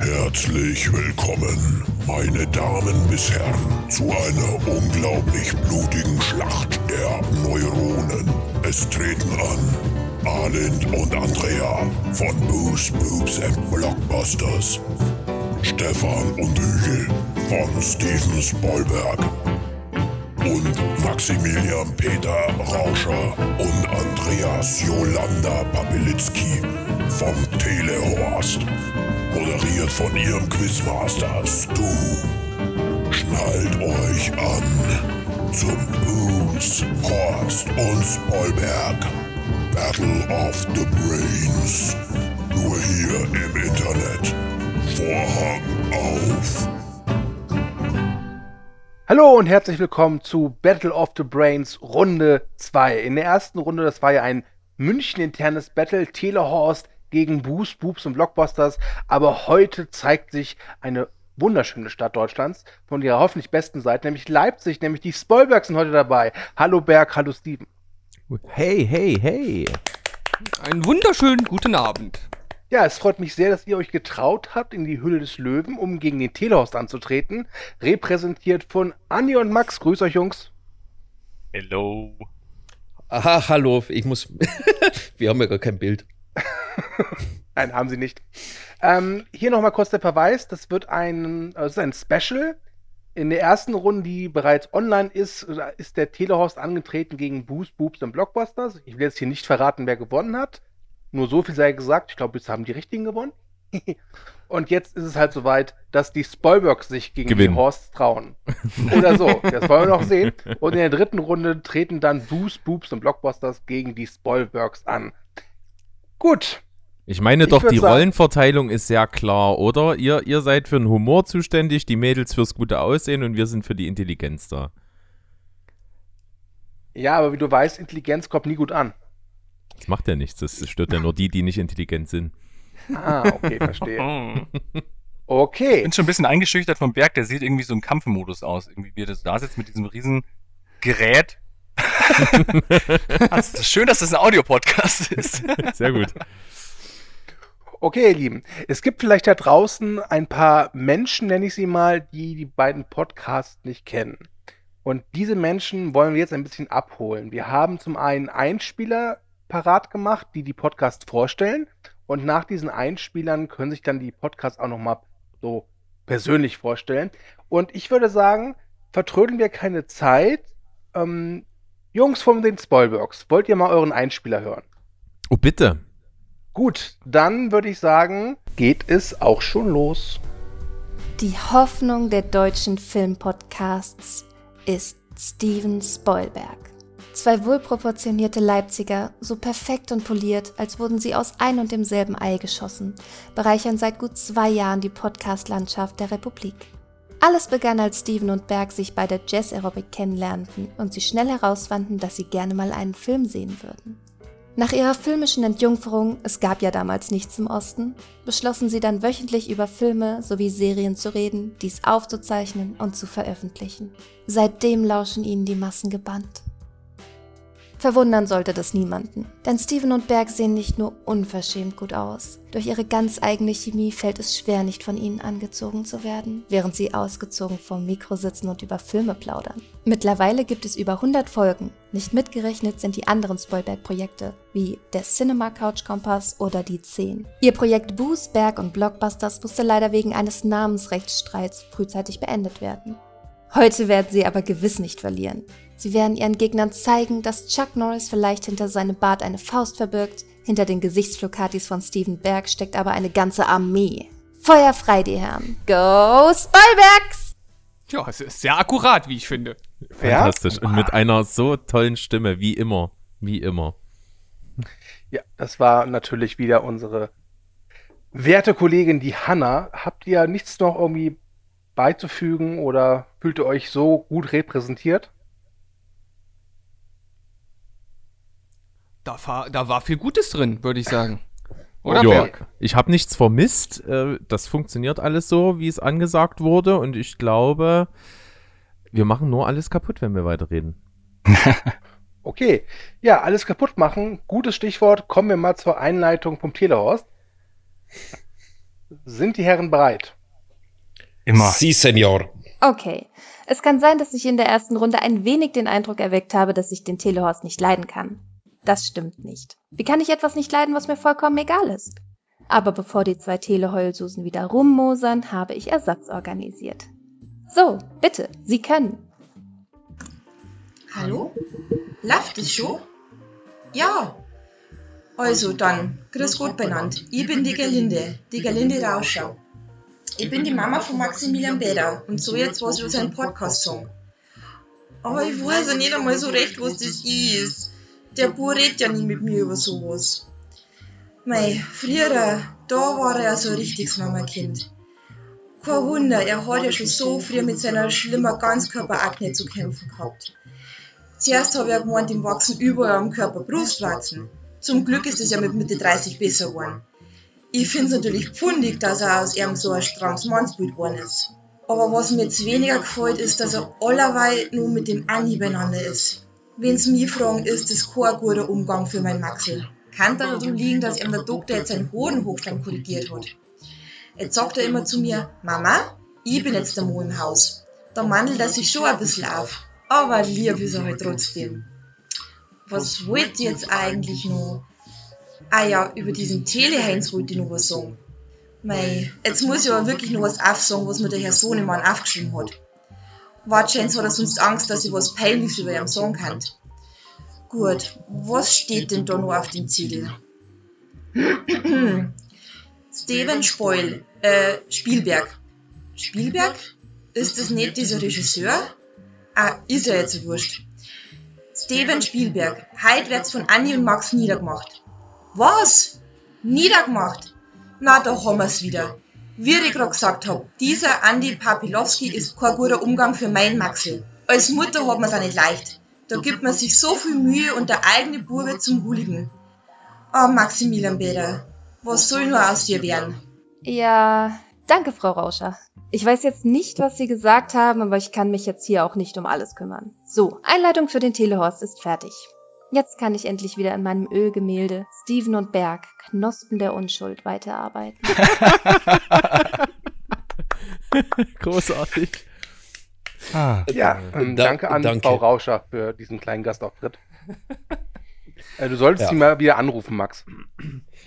Herzlich willkommen, meine Damen bis Herren, zu einer unglaublich blutigen Schlacht der Neuronen. Es treten an Arlind und Andrea von Boost Boobs and Blockbusters, Stefan und Hügel von Steven Spielberg und Maximilian Peter Rauscher und Andreas Jolanda Papilitzki vom Telehorst. Moderiert von ihrem Quizmaster Stu. Schnallt euch an zum Booze, Horst und Spoilberg. Battle of the Brains. Nur hier im Internet. Vorhang auf. Hallo und herzlich willkommen zu Battle of the Brains Runde 2. In der ersten Runde, das war ja ein München-internes Battle, Telehorst gegen Boos, Boobs und Blockbusters. Aber heute zeigt sich eine wunderschöne Stadt Deutschlands von ihrer hoffentlich besten Seite, nämlich Leipzig, nämlich die Spoilbergs sind heute dabei. Hallo Berg, hallo Steven. Hey, hey, hey. Einen wunderschönen guten Abend. Ja, es freut mich sehr, dass ihr euch getraut habt, in die Hülle des Löwen, um gegen den Telehorst anzutreten. Repräsentiert von Anni und Max. Grüß euch, Jungs. Hello. Aha, hallo. Ich muss. Wir haben ja gar kein Bild. Nein, haben sie nicht. Ähm, hier nochmal kurz der Verweis: Das wird ein, das ist ein Special. In der ersten Runde, die bereits online ist, ist der Telehorst angetreten gegen Boost, Boobs und Blockbusters. Ich will jetzt hier nicht verraten, wer gewonnen hat. Nur so viel sei gesagt. Ich glaube, jetzt haben die Richtigen gewonnen. Und jetzt ist es halt soweit, dass die Spoilbergs sich gegen Gewinnen. die Horsts trauen. Oder so. Das wollen wir noch sehen. Und in der dritten Runde treten dann Boost, Boobs und Blockbusters gegen die Spoilbergs an. Gut. Ich meine Ich doch, die sagen- Rollenverteilung ist sehr klar, oder? Ihr, ihr seid für den Humor zuständig, die Mädels fürs gute Aussehen und wir sind für die Intelligenz da. Ja, aber wie du weißt, Intelligenz kommt nie gut an. Das macht ja nichts, das stört ja nur die, die nicht intelligent sind. Ah, okay, verstehe. Okay. Ich bin schon ein bisschen eingeschüchtert vom Berg, der sieht irgendwie so im Kampfmodus aus. Irgendwie wie er das da sitzt mit diesem riesen Gerät. Es ist schön, dass das ein Audiopodcast ist. Sehr gut. Okay, ihr Lieben. Es gibt vielleicht da draußen ein paar Menschen, nenne ich sie mal, die die beiden Podcasts nicht kennen. Und diese Menschen wollen wir jetzt ein bisschen abholen. Wir haben zum einen Einspieler parat gemacht, die die Podcasts vorstellen. Und nach diesen Einspielern können sich dann die Podcasts auch nochmal so persönlich vorstellen. Und ich würde sagen, vertrödeln wir keine Zeit. Ähm, Jungs von den Spoilbergs, wollt ihr mal euren Einspieler hören? Oh, bitte. Gut, dann würde ich sagen, geht es auch schon los. Die Hoffnung der deutschen Filmpodcasts ist Steven Spoilberg. Zwei wohlproportionierte Leipziger, so perfekt und poliert, als wurden sie aus ein und demselben Ei geschossen, bereichern seit gut zwei Jahren die Podcast-Landschaft der Republik. Alles begann, als Steven und Berg sich bei der Jazz Aerobic kennenlernten und sie schnell herausfanden, dass sie gerne mal einen Film sehen würden. Nach ihrer filmischen Entjungferung, es gab ja damals nichts im Osten, beschlossen sie dann wöchentlich über Filme sowie Serien zu reden, dies aufzuzeichnen und zu veröffentlichen. Seitdem lauschen ihnen die Massen gebannt. Verwundern sollte das niemanden, denn Steven und Berg sehen nicht nur unverschämt gut aus. Durch ihre ganz eigene Chemie fällt es schwer, nicht von ihnen angezogen zu werden, während sie ausgezogen vorm Mikro sitzen und über Filme plaudern. Mittlerweile gibt es über 100 Folgen. Nicht mitgerechnet sind die anderen Spoilberg-Projekte, wie der Cinema Couch Kompass oder die 10. Ihr Projekt Boos, Berg und Blockbusters musste leider wegen eines Namensrechtsstreits frühzeitig beendet werden. Heute werden sie aber gewiss nicht verlieren. Sie werden ihren Gegnern zeigen, dass Chuck Norris vielleicht hinter seinem Bart eine Faust verbirgt, hinter den Gesichtsflokatis von Steven Berg steckt aber eine ganze Armee. Feuer frei, die Herren. Go Spoilbergs! Ja, es ist sehr akkurat, wie ich finde. Fantastisch. Und mit einer so tollen Stimme, wie immer. Wie immer. Ja, das war natürlich wieder unsere werte Kollegin, die Hanna. Habt ihr nichts noch irgendwie beizufügen oder fühlt ihr euch so gut repräsentiert? Da, war- da war viel Gutes drin, würde ich sagen. Oder ja, ich habe nichts vermisst. Äh, Das funktioniert alles so, wie es angesagt wurde. Und ich glaube, wir machen nur alles kaputt, wenn wir weiterreden. Okay, ja, alles kaputt machen. Gutes Stichwort. Kommen wir mal zur Einleitung vom Telehorst. Sind die Herren bereit? Immer. Sie, Senor. Okay. Es kann sein, dass ich in der ersten Runde ein wenig den Eindruck erweckt habe, dass ich den Telehorst nicht leiden kann. Das stimmt nicht. Wie kann ich etwas nicht leiden, was mir vollkommen egal ist? Aber bevor die zwei Teleheulsusen wieder rummosern, habe ich Ersatz organisiert. So, bitte, Sie können. Hallo? Läuft es schon? Ja. Also dann, grüß Gott benannt. Ich bin die Gerlinde, die Gerlinde Rauscher. Ich bin die Mama von Maximilian Bäder und so jetzt was über seinen Podcast-Song. Aber ich weiß ja nicht einmal so recht, was das ist. Der Bub redet ja nie mit mir über sowas. Mei, früher, da war er ja so ein richtiges Mama-Kind. Kein Wunder, er hat ja schon so früh mit seiner schlimmer Ganzkörperakne zu kämpfen gehabt. Zuerst habe ich gemeint, ihm wachsen überall am Körper Brustwarzen. Zum Glück ist es ja mit Mitte 30 besser geworden. Ich finde es natürlich pfundig, dass er aus ihm so ein strammes Mannsbild geworden ist. Aber was mir jetzt weniger gefällt, ist, dass er allerweil nur mit dem Andi beieinander ist. Wenn's mich fragen, ist das kein guter Umgang für mein Maxel. Kann da darum liegen, dass ihm der Doktor jetzt seinen Hodenhochstand korrigiert hat. Jetzt sagt er immer zu mir, Mama, ich bin jetzt der Mo im Haus. Da mandelt er sich schon ein bisschen auf. Aber lieb ist er halt trotzdem. Was wollt ihr jetzt eigentlich noch? Ah ja, über diesen Teleheinz wollte ich noch was sagen. Mei, jetzt muss ich aber wirklich noch was aufsagen, was mir der Herr Sohnemann aufgeschrieben hat. Wahrscheinlich hat er sonst Angst, dass ich was Peinliches über ihm sagen kann. Gut, was steht denn da noch auf dem Zettel? Steven Spoil, äh, Spielberg. Spielberg? Ist das nicht dieser Regisseur? Ah, ist ja jetzt wurscht. Steven Spielberg. Heute wird's von Anni und Max niedergemacht. Was? Niedergemacht? Na, da haben wir's wieder. Wie ich gerade gesagt hab, dieser Andi Papilowski ist kein guter Umgang für meinen Maxel. Als Mutter hat man's auch nicht leicht. Da gibt man sich so viel Mühe und der eigene Bube zum Hooligan. Oh, Maximilian Bäder, was soll nur aus dir werden? Ja, danke, Frau Rauscher. Ich weiß jetzt nicht, was Sie gesagt haben, aber ich kann mich jetzt hier auch nicht um alles kümmern. So, Einleitung für den Telehorst ist fertig. Jetzt kann ich endlich wieder in meinem Ölgemälde Steven und Berg, Knospen der Unschuld, weiterarbeiten. Großartig. Ah, Ja, ähm, Da- danke an danke. Frau Rauscher für diesen kleinen Gastauftritt. äh, du solltest Ja. sie mal wieder anrufen, Max.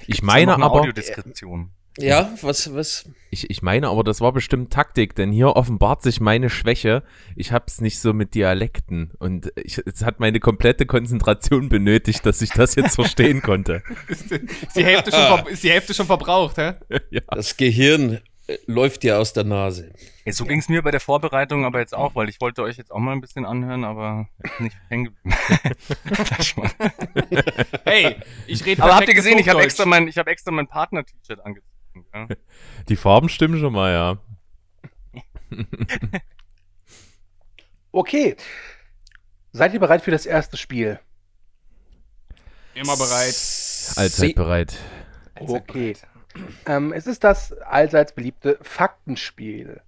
Ich meine meine aber, Audiodeskription. Ja, was, was? ich, ich meine aber, das war bestimmt Taktik, denn hier offenbart sich meine Schwäche. Ich hab's nicht so mit Dialekten und ich, es hat meine komplette Konzentration benötigt, dass ich das jetzt verstehen konnte. Ist, die Hälfte schon ist die Hälfte schon verbraucht, hä? ja. Das Gehirn äh, läuft dir aus der Nase. Ja, so ging's mir bei der Vorbereitung aber jetzt auch, weil ich wollte euch jetzt auch mal ein bisschen anhören, aber nicht hängen geblieben. Hey, ich rede aber habt ihr gesehen, ich habe extra mein, ich habe extra mein Partner-T-Shirt angezogen. Ja? Die Farben stimmen schon mal, ja. Okay. Seid ihr bereit für das erste Spiel? Immer bereit. Allzeit bereit. Okay. Ähm, es ist das allseits beliebte Faktenspiel.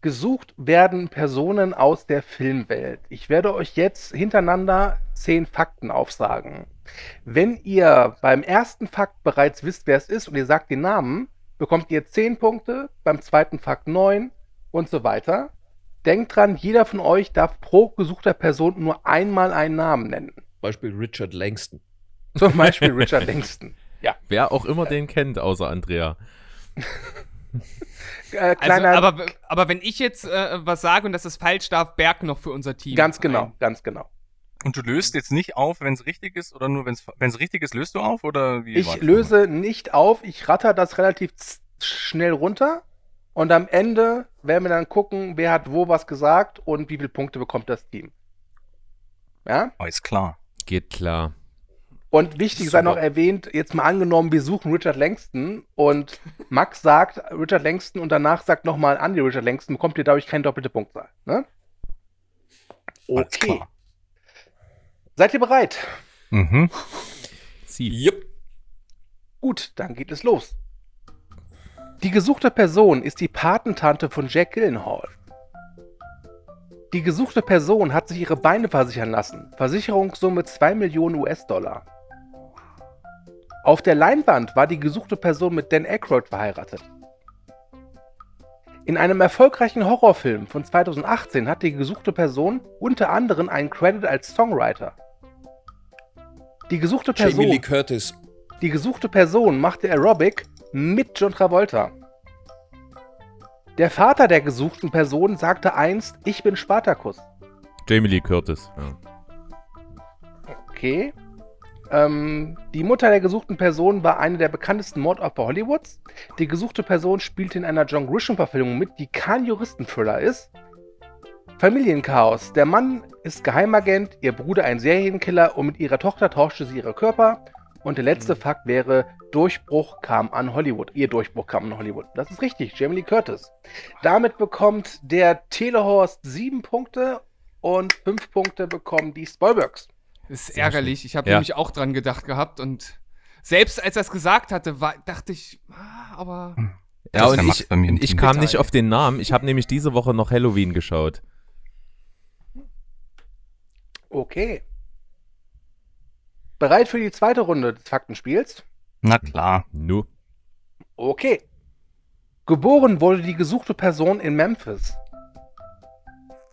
Gesucht werden Personen aus der Filmwelt. Ich werde euch jetzt hintereinander zehn Fakten aufsagen. Wenn ihr beim ersten Fakt bereits wisst, wer es ist und ihr sagt den Namen, bekommt ihr zehn Punkte, beim zweiten Fakt neun und so weiter. Denkt dran, jeder von euch darf pro gesuchter Person nur einmal einen Namen nennen. Beispiel Richard Langston. Zum Beispiel Richard Langston. Ja. Wer auch immer den kennt, außer Andrea. Äh, Also, kleiner, aber, aber wenn ich jetzt äh, was sage und das ist falsch, darf Berg noch für unser Team. ganz genau, ein. ganz genau. Und du löst jetzt nicht auf, wenn es richtig ist, oder nur wenn es richtig ist, löst du auf, oder wie? Ich löse nicht auf, ich ratter das relativ schnell runter und am Ende werden wir dann gucken, wer hat wo was gesagt und wie viele Punkte bekommt das Team. Ja? Oh, ist klar. Geht klar. Und wichtig sei noch erwähnt, jetzt mal angenommen, wir suchen Richard Langston und Max sagt Richard Langston und danach sagt nochmal Andy Richard Langston, bekommt ihr dadurch keine doppelte Punktzahl. Ne? Okay. Seid ihr bereit? Mhm. Sie. Jupp. Gut, dann geht es los. Die gesuchte Person ist die Patentante von Jack Gyllenhaal. Die gesuchte Person hat sich ihre Beine versichern lassen. Versicherungssumme 2 Millionen US-Dollar. Auf der Leinwand war die gesuchte Person mit Dan Aykroyd verheiratet. In einem erfolgreichen Horrorfilm von 2018 hat die gesuchte Person unter anderem einen Credit als Songwriter. Die gesuchte Jamie Lee Person, Curtis. die gesuchte Person machte Aerobic mit John Travolta. Der Vater der gesuchten Person sagte einst, ich bin Spartacus. Jamie Lee Curtis. Ja. Okay. Ähm, die Mutter der gesuchten Person war eine der bekanntesten Mordopfer Hollywoods. Die gesuchte Person spielte in einer John Grisham-Verfilmung mit, die kein Juristenthriller ist. Familienchaos. Der Mann ist Geheimagent, ihr Bruder ein Serienkiller und mit ihrer Tochter tauschte sie ihre Körper. Und der letzte Fakt wäre, Durchbruch kam an Hollywood. Ihr Durchbruch kam an Hollywood. Das ist richtig, Jamie Lee Curtis. Damit bekommt der Telehorst sieben Punkte und fünf Punkte bekommen die Spoilbergs. Das ist ärgerlich. Ich habe Ja. nämlich auch dran gedacht gehabt und selbst als er es gesagt hatte, war, dachte ich, ah, aber Das Ja, ist und ich, ich kam nicht auf den Namen. Ich habe nämlich diese Woche noch Halloween geschaut. Okay. Bereit für die zweite Runde des Faktenspiels? Na klar. Nu. Okay. Geboren wurde die gesuchte Person in Memphis.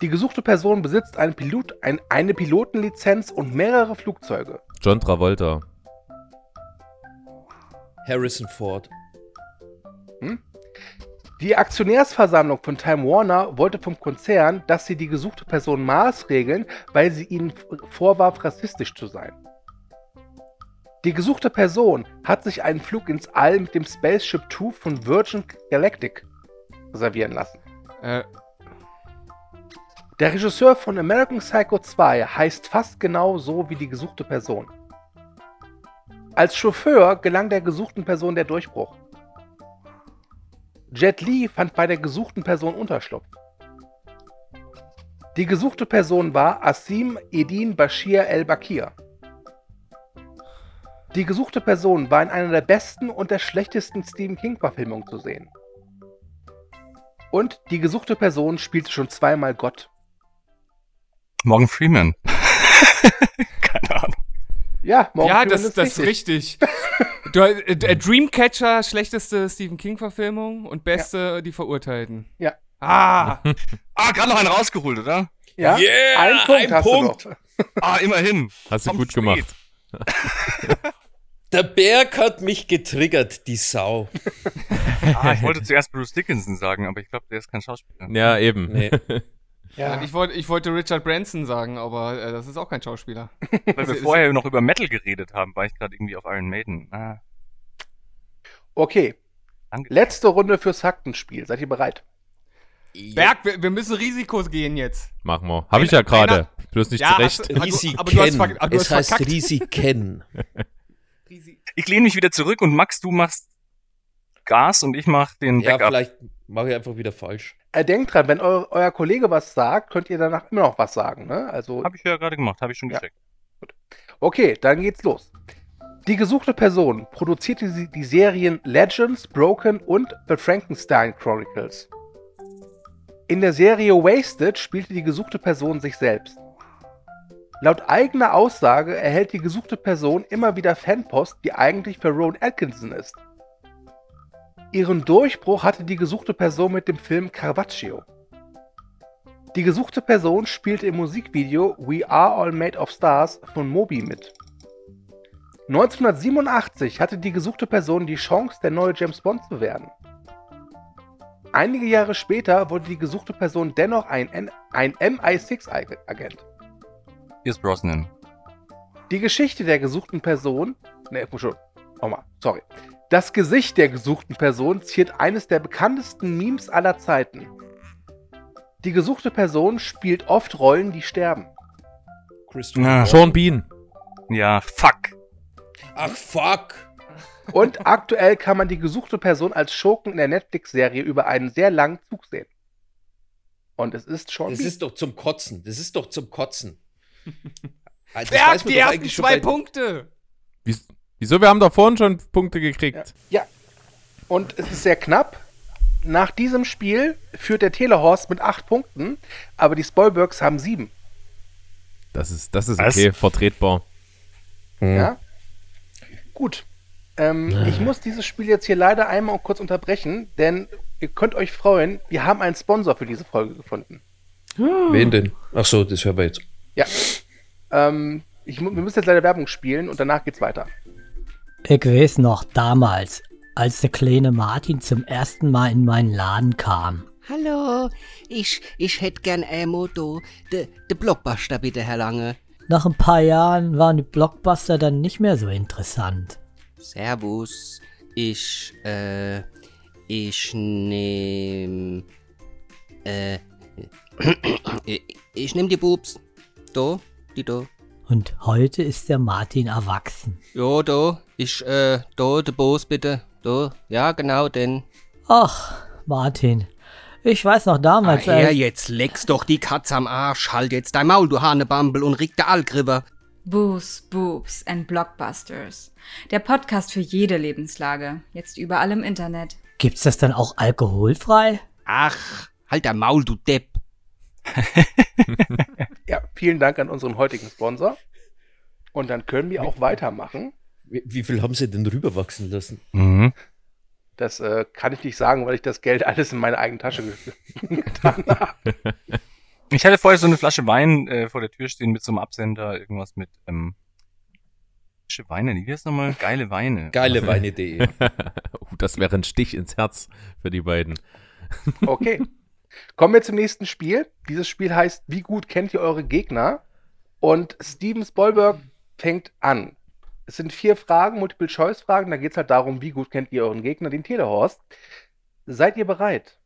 Die gesuchte Person besitzt einen Pilot, ein, eine Pilotenlizenz und mehrere Flugzeuge. John Travolta. Harrison Ford. Die Aktionärsversammlung von Time Warner wollte vom Konzern, dass sie die gesuchte Person maßregeln, weil sie ihnen vorwarf, rassistisch zu sein. Die gesuchte Person hat sich einen Flug ins All mit dem Spaceship Two von Virgin Galactic reservieren lassen. äh, Der Regisseur von American Psycho 2 heißt fast genau so wie die gesuchte Person. Als Chauffeur gelang der gesuchten Person der Durchbruch. Jet Li fand bei der gesuchten Person Unterschlupf. Die gesuchte Person war Asim Edin Bashir el-Bakir. Die gesuchte Person war in einer der besten und der schlechtesten Stephen King-Verfilmungen zu sehen. Und die gesuchte Person spielte schon zweimal Gott. Morgan Freeman. Keine Ahnung. Ja, Morgan ja, Freeman das, das ist richtig. Du, äh, äh, Dreamcatcher, schlechteste Stephen King-Verfilmung und beste Die Verurteilten. Ja. Ah, Ah, gerade noch einen rausgeholt, oder? Ja, Yeah, ein Punkt ein hast Punkt. du noch. Ah, immerhin. Hast du gut spät. gemacht. Der Berg hat mich getriggert, die Sau. Ah, ich wollte zuerst Bruce Dickinson sagen, aber ich glaube, der ist kein Schauspieler. Ja, eben. Nee. Ja. ich, wollte, ich wollte Richard Branson sagen, aber äh, das ist auch kein Schauspieler. Weil wir vorher noch über Metal geredet haben, war ich gerade irgendwie auf Iron Maiden. Ah, Okay, danke. letzte Runde fürs Faktenspiel. Seid ihr bereit? Berg, wir, wir müssen Risikos gehen jetzt. Machen wir. Habe ich ja gerade. Bloß nicht Ja, zurecht. hast du- aber du- Risiken. aber du hast verk- aber du es hast heißt verkackt. Risiken. Risi Ich lehne mich wieder zurück und Max, du machst Gas und ich mach den ja, Backup. vielleicht mache ich einfach wieder falsch. Äh, denkt dran, wenn eu euer Kollege was sagt, könnt ihr danach immer noch was sagen. Ne? Also, Habe ich ja gerade gemacht, habe ich schon Ja. gecheckt. okay, dann geht's los. Die gesuchte Person produzierte sie- die Serien Legends, Broken und The Frankenstein Chronicles. In der Serie Wasted spielte die gesuchte Person sich selbst. Laut eigener Aussage erhält die gesuchte Person immer wieder Fanpost, die eigentlich für Rowan Atkinson ist. Ihren Durchbruch hatte die gesuchte Person mit dem Film Carpaccio. Die gesuchte Person spielte im Musikvideo We Are All Made of Stars von Moby mit. 1987 hatte die gesuchte Person die Chance, der neue James Bond zu werden. Einige Jahre später wurde die gesuchte Person dennoch ein, ein MI6-Agent. Hier ist Brosnan. Die Geschichte der gesuchten Person. Ne, schon. Nochmal, sorry. Das Gesicht der gesuchten Person ziert eines der bekanntesten Memes aller Zeiten. Die gesuchte Person spielt oft Rollen, die sterben. Ja. Sean Bean. Ja, fuck. Ach, fuck. Und aktuell kann man die gesuchte Person als Schurken in der Netflix-Serie über einen sehr langen Zug sehen. Und es ist schon. Das ist doch zum Kotzen. Das ist doch zum Kotzen. Berg, weiß man die ersten zwei Punkte. Wies- Wieso? Wir haben da vorhin schon Punkte gekriegt. Ja. Und es ist sehr knapp. Nach diesem Spiel führt der Telehorst mit acht Punkten, aber die Spoilbergs haben sieben. Das ist, das ist Was? okay, vertretbar. Ja? Gut. Ähm, ich muss dieses Spiel jetzt hier leider einmal kurz unterbrechen, denn ihr könnt euch freuen, wir haben einen Sponsor für diese Folge gefunden. Wen denn? Ach so, das hören wir jetzt. Ja. Ähm, ich, wir müssen jetzt leider Werbung spielen und danach geht's weiter. Ich weiß noch damals, als der kleine Martin zum ersten Mal in meinen Laden kam. Hallo, ich, ich hätte gern ein Motto. De, de Blockbuster bitte, Herr Lange. Nach ein paar Jahren waren die Blockbuster dann nicht mehr so interessant. Servus. Ich, äh, ich nehm, äh, ich, ich nehm die Bubs. Do, die do. Und heute ist der Martin erwachsen. Jo, do. Ich, äh, do, de Bos bitte. Do. Ja, genau, denn. Ach, Martin, ich weiß noch damals, Ah, her, als, jetzt leckst doch die Katze am Arsch. Halt jetzt dein Maul, du Hanebambel, und rieg der Algriver. Boos, Boobs and Blockbusters. Der Podcast für jede Lebenslage. Jetzt überall im Internet. gibt's das dann auch alkoholfrei? Ach, halt dein Maul, du Depp. Ja, vielen Dank an unseren heutigen Sponsor. Und dann können wir auch weitermachen. Wie, wie viel haben sie denn rüberwachsen lassen? Mhm. Das äh, kann ich nicht sagen, weil ich das Geld alles in meine eigene Tasche ge- getan habe. Ich hatte vorher so eine Flasche Wein äh, vor der Tür stehen mit so einem Absender, irgendwas mit, ähm, Flasche Weine, wie heißt nochmal? Geile Weine. Geileweine.de. oh, das wäre ein Stich ins Herz für die beiden. Okay. Kommen wir zum nächsten Spiel. Dieses Spiel heißt Wie gut kennt ihr eure Gegner? Und Steven Spielberg fängt an. Es sind vier Fragen, Multiple-Choice-Fragen. Da geht es halt darum, wie gut kennt ihr euren Gegner, den Telehorst. Seid ihr bereit?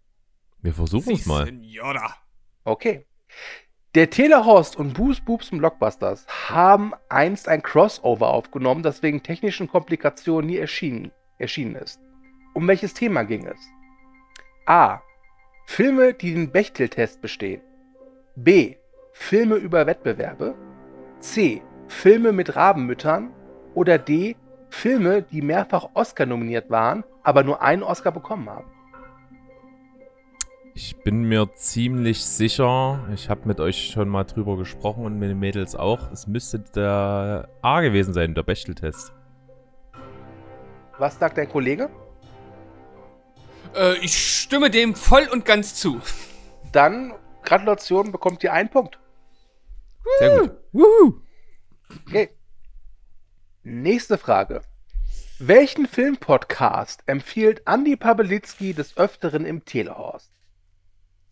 Wir versuchen es mal. Senora. Okay. Der Telehorst und Boos Boobs und Blockbusters haben einst ein Crossover aufgenommen, das wegen technischen Komplikationen nie erschienen, erschienen ist. Um welches Thema ging es? A. Filme, die den Bechtel-Test bestehen. B. Filme über Wettbewerbe. C. Filme mit Rabenmüttern. Oder D. Filme, die mehrfach Oscar nominiert waren, aber nur einen Oscar bekommen haben. Ich bin mir ziemlich sicher, ich habe mit euch schon mal drüber gesprochen und mit den Mädels auch, es müsste der A gewesen sein, der Bechteltest. Was sagt dein Kollege? Äh, ich stimme dem voll und ganz zu. Dann, Gratulation, bekommt ihr einen Punkt. Sehr gut. Okay. Nächste Frage. Welchen Filmpodcast empfiehlt Andy Pawelitzki des Öfteren im Telehorst?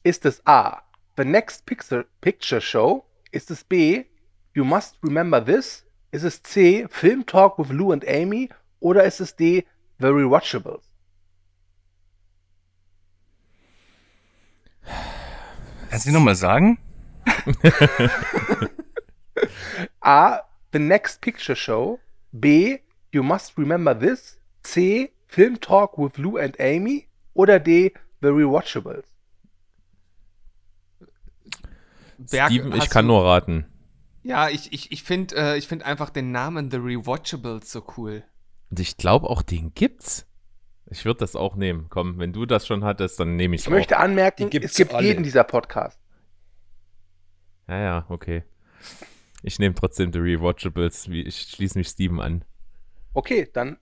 Ist es A. The Next Picture, Picture Show? Ist es B. You Must Remember This? Ist es C. Film Talk with Lou and Amy? Oder ist es D. The Rewatchables? Kannst du nochmal sagen? A. The Next Picture Show. B. You Must Remember This. C. Film Talk with Lou and Amy. Oder D. The Rewatchables. Berg, Steven, ich kann du- nur raten. Ja, ich, ich, ich finde äh, ich find einfach den Namen The Rewatchables so cool. Und ich glaube auch, den gibt's. Ich würde das auch nehmen. Komm, wenn du das schon hattest, dann nehme ich Ich auch. möchte anmerken, es gibt alle. jeden dieser Podcast. Ja, ja, okay. Ich nehme trotzdem The Rewatchables. Wie- Ich schließe mich Steven an. Okay, dann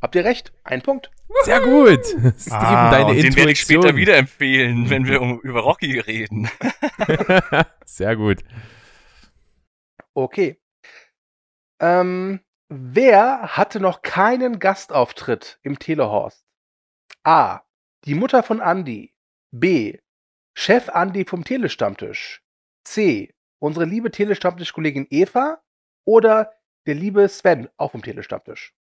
habt ihr recht. Ein Punkt. Sehr gut. Steven, Ah, deine und den Intuition. werde ich später wieder empfehlen, wenn wir um, über Rocky reden. Sehr gut. Okay. Ähm, wer hatte noch keinen Gastauftritt im Telehorst? A. Die Mutter von Andy. B. Chef Andy vom Telestammtisch. C. Unsere liebe Telestammtischkollegin Eva. Oder der liebe Sven, auch vom Telestammtisch.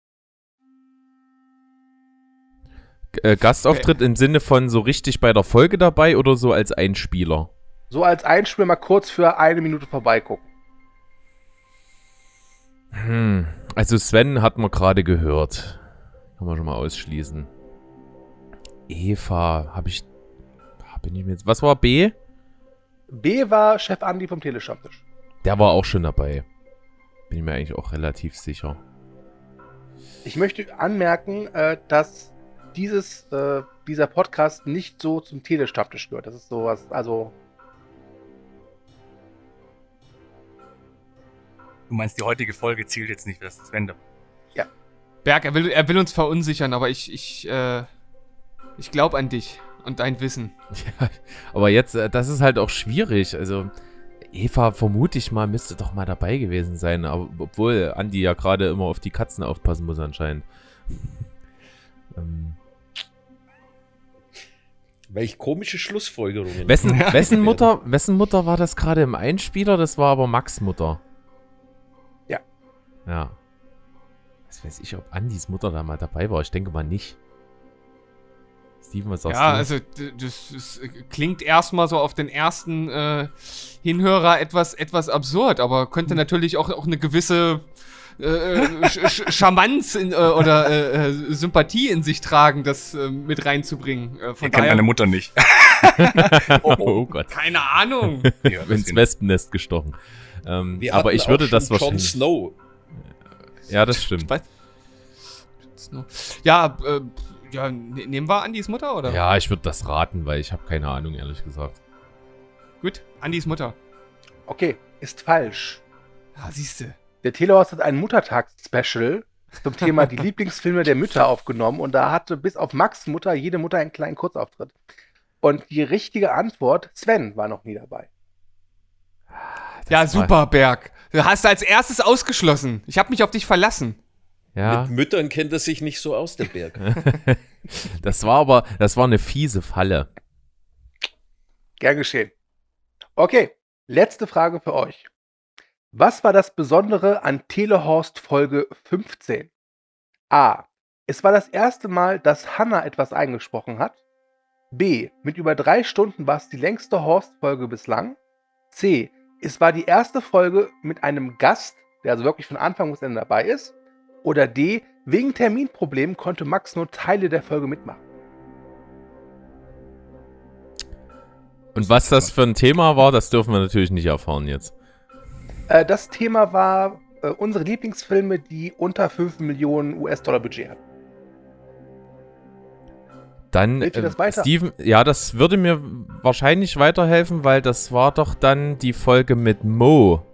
Äh, Gastauftritt im Sinne von so richtig bei der Folge dabei oder so als Einspieler? So als Einspiel mal kurz für eine Minute vorbeigucken. Hm. Also Sven hat man gerade gehört. Kann man schon mal ausschließen. Eva, habe ich. Bin ich mir jetzt. Was war B? B war Chef Andy vom Telestammtisch. Der war auch schon dabei. Bin ich mir eigentlich auch relativ sicher. Ich möchte anmerken, äh, dass dieses, äh, dieser Podcast nicht so zum Telestammtisch gehört. Das ist sowas, also Du meinst, die heutige Folge zielt jetzt nicht, dass das Wende. Berg, er will, er will uns verunsichern, aber ich, ich, äh, ich glaube an dich. Und dein Wissen. Ja, aber jetzt, äh, das ist halt auch schwierig. Also, Eva, vermute ich mal, müsste doch mal dabei gewesen sein. Aber, obwohl Andi ja gerade immer auf die Katzen aufpassen muss, anscheinend. ähm, Welch komische Schlussfolgerungen. wessen, wessen, Mutter, wessen Mutter war das gerade im Einspieler? Das war aber Max Mutter. Ja. Ja. Was weiß ich, ob Andis Mutter da mal dabei war. Ich denke mal nicht. Steven, was sagst Ja, du? also d- das, das äh, klingt erstmal so auf den ersten äh, Hinhörer etwas, etwas absurd, aber könnte Hm. natürlich auch, auch eine gewisse äh, Sch Charmanz in, äh, oder äh, äh, Sympathie in sich tragen, das äh, mit reinzubringen. Äh, daher, meine Mutter nicht. oh, oh Gott. keine Ahnung. Ja, Ins Wespennest gestochen. Ähm, Wir aber ich würde auch das wahrscheinlich. Snow. Ja, das stimmt. Was? Ja, äh, ja, ne- nehmen wir Andis Mutter, oder? Ja, ich würde das raten, weil ich habe keine Ahnung, ehrlich gesagt. Gut, Andis Mutter. Okay, ist falsch. Ja, siehst du. Der Telehaus hat ein Muttertags-Special zum Thema die Lieblingsfilme der Mütter aufgenommen und da hatte bis auf Max Mutter jede Mutter einen kleinen Kurzauftritt. Und die richtige Antwort, Sven war noch nie dabei. Ja, war- super, Berg. Du hast als erstes ausgeschlossen. Ich habe mich auf dich verlassen. Ja, Mit Müttern kennt er sich nicht so aus, der Berg. das war aber, das war eine fiese Falle. Gern geschehen. Okay, letzte Frage für euch. Was war das Besondere an Telehorst Folge 15? A. Es war das erste Mal, dass Hannah etwas eingesprochen hat. B. Mit über drei Stunden war es die längste Horst-Folge bislang. C. Es war die erste Folge mit einem Gast, der also wirklich von Anfang bis Ende dabei ist. Oder D. Wegen Terminproblemen konnte Max nur Teile der Folge mitmachen. Und was das für ein Thema war, das dürfen wir natürlich nicht erfahren jetzt. Äh, das Thema war äh, unsere Lieblingsfilme, die unter 5 Millionen US-Dollar Budget hatten. Dann, äh? Steven, ja, das würde mir wahrscheinlich weiterhelfen, weil das war doch dann die Folge mit Mo.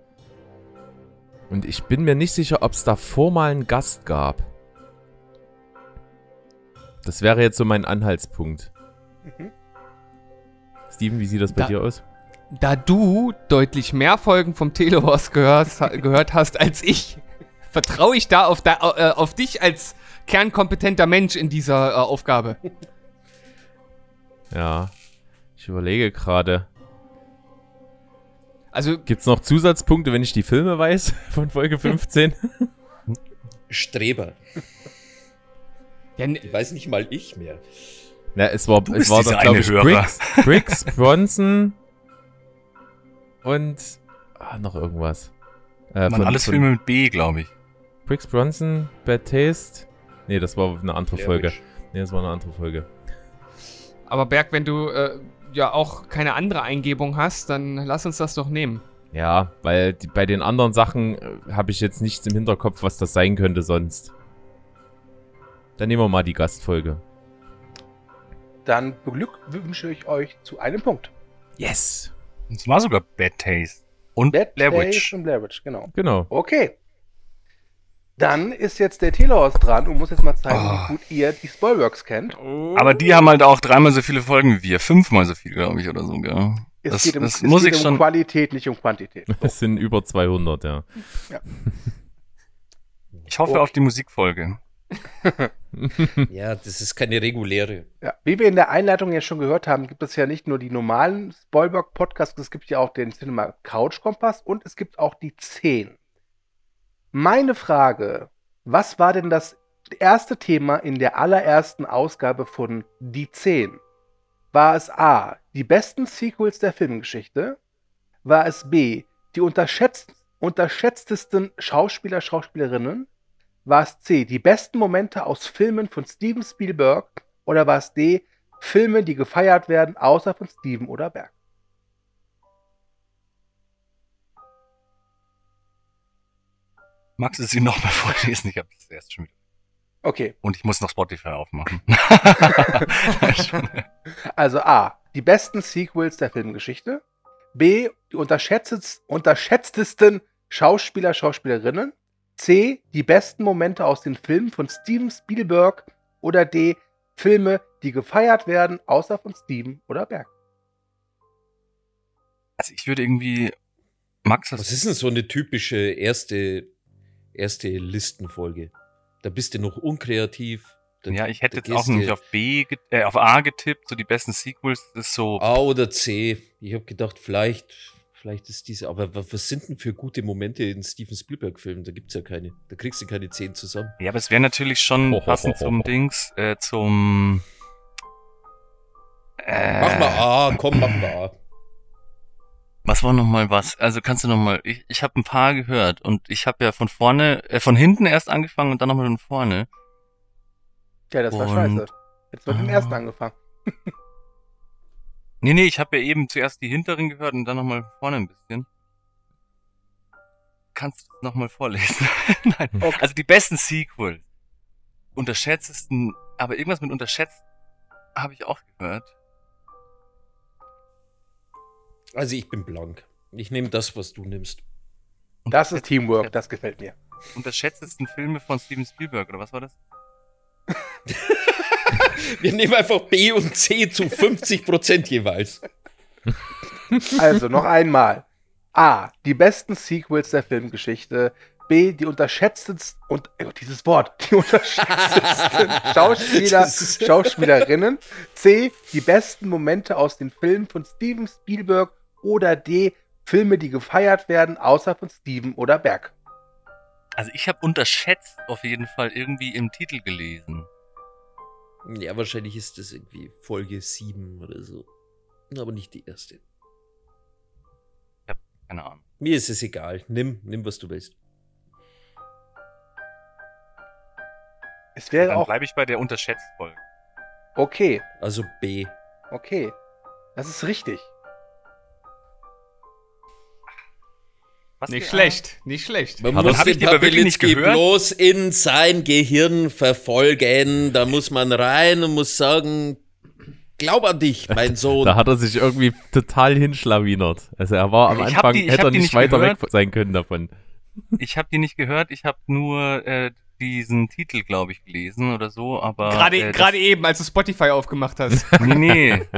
Und ich bin mir nicht sicher, ob es davor mal einen Gast gab. Das wäre jetzt so mein Anhaltspunkt. Mhm. Steven, wie sieht das bei Da- dir aus? Da du deutlich mehr Folgen vom Telehorst gehört, gehört hast als ich, vertraue ich da auf, da, äh, auf dich als kernkompetenter Mensch in dieser äh, Aufgabe. Ja, ich überlege gerade. Also, Gibt es noch Zusatzpunkte, wenn ich die Filme weiß von Folge 15? Streber. ja, n- Ich weiß nicht mal ich mehr. Na, es war, es war doch, glaube ich. Briggs, Briggs, Bronson und ah, noch irgendwas. Äh, Man, alles Filme mit B, glaube ich. Briggs, Bronson, Bad Taste. Nee, das war eine andere Folge. Nee, das war eine andere Folge. aber Berg, wenn du äh, ja auch keine andere Eingebung hast, dann lass uns das doch nehmen. Ja, weil die, bei den anderen Sachen äh, habe ich jetzt nichts im Hinterkopf, was das sein könnte sonst. Dann nehmen wir mal die Gastfolge. Dann beglückwünsche ich euch zu einem Punkt. Yes! Es war sogar Bad Taste. Und Bad Blair Taste Witch. und Blair Witch, genau. Genau. Okay. Dann ist jetzt der Telehaus dran und muss jetzt mal zeigen, Oh. wie gut ihr die Spoilworks kennt. Aber die haben halt auch dreimal so viele Folgen wie wir. Fünfmal so viel, glaube ich, oder so, gell? Es Das, geht um, das es muss geht ich um schon. Qualität, nicht um Quantität. So. Es sind über 200, ja. Ich hoffe Okay. auf die Musikfolge. Ja, das ist keine reguläre. Ja, wie wir in der Einleitung ja schon gehört haben, gibt es ja nicht nur die normalen Spoilberg-Podcasts, es gibt ja auch den Cinema Couch Kompass und es gibt auch die 10. Meine Frage, was war denn das erste Thema in der allerersten Ausgabe von Die 10? War es A, die besten Sequels der Filmgeschichte? War es B, die unterschätzt, unterschätztesten Schauspieler, Schauspielerinnen? War es C, die besten Momente aus Filmen von Steven Spielberg? Oder war es D, Filme, die gefeiert werden, außer von Steven oder Berg? Magst du sie nochmal vorlesen? Ich habe das erst schon wieder. Okay, Und ich muss noch Spotify aufmachen. also A, die besten Sequels der Filmgeschichte. B, die unterschätztest, unterschätztesten Schauspieler, Schauspielerinnen. C, die besten Momente aus den Filmen von Steven Spielberg. Oder D, Filme, die gefeiert werden, außer von Steven oder Berg. Also ich würde irgendwie Max, Was ist denn so eine typische erste, erste Listenfolge? Da bist du noch unkreativ. Da, Ja, ich hätte jetzt auch nicht auf B, äh, auf A getippt, so die besten Sequels, das ist so. A oder C. Ich habe gedacht, vielleicht, vielleicht ist diese. Aber wa- was sind denn für gute Momente in Steven Spielberg-Filmen? Da gibt's ja keine. Da kriegst du keine 10 zusammen. Ja, aber es wäre natürlich schon Ho, ho, passend ho, ho, zum. Dings, äh, zum. Äh, Mach mal A, komm, mach mal A. Was war noch mal was? Also kannst du noch mal. Ich, ich habe ein paar gehört und ich habe ja von vorne, äh, von hinten erst angefangen und dann noch mal von vorne. Ja, das war Und- scheiße. Jetzt wird Ah. ersten angefangen. Nee, nee, ich habe ja eben zuerst die hinteren gehört und dann noch mal vorne ein bisschen. Kannst du es noch mal vorlesen? Nein. Okay. Also die besten Sequels. Unterschätztesten, aber irgendwas mit unterschätzt habe ich auch gehört. Also ich bin blank. Ich nehme das, was du nimmst. Das ist Teamwork, das gefällt mir. Unterschätztesten Filme von Steven Spielberg, oder was war das? Wir nehmen einfach B und C zu 50% jeweils. Also noch einmal. A. Die besten Sequels der Filmgeschichte. B. Die unterschätztesten und oh, dieses Wort. Die unterschätztesten Schauspieler, Das Schauspielerinnen. C. Die besten Momente aus den Filmen von Steven Spielberg. Oder D. Filme, die gefeiert werden, außer von Steven oder Berg. Also ich habe unterschätzt auf jeden Fall irgendwie im Titel gelesen. Ja, wahrscheinlich ist das irgendwie Folge 7 oder so. Aber nicht die erste. Keine Ahnung. Mir ist es egal. Nimm, nimm, was du willst. Es wäre Dann auch bleibe ich bei der unterschätzt Folge. okay. Also B. Okay. Das ist richtig. Was Nicht schlecht, nicht schlecht. Man muss das- hab ich den gehört? bloß in sein Gehirn verfolgen. Da muss man rein und muss sagen, glaub an dich, mein Sohn. Da hat er sich irgendwie total hinschlawinert. Also er war am Ich Anfang, die- hätte er nicht nicht weiter gehört. weg sein können davon. Ich habe die nicht gehört, ich habe nur äh, diesen Titel, glaube ich, gelesen oder so, aber. Gerade äh, gerade eben, als du Spotify aufgemacht hast. Nee, nee.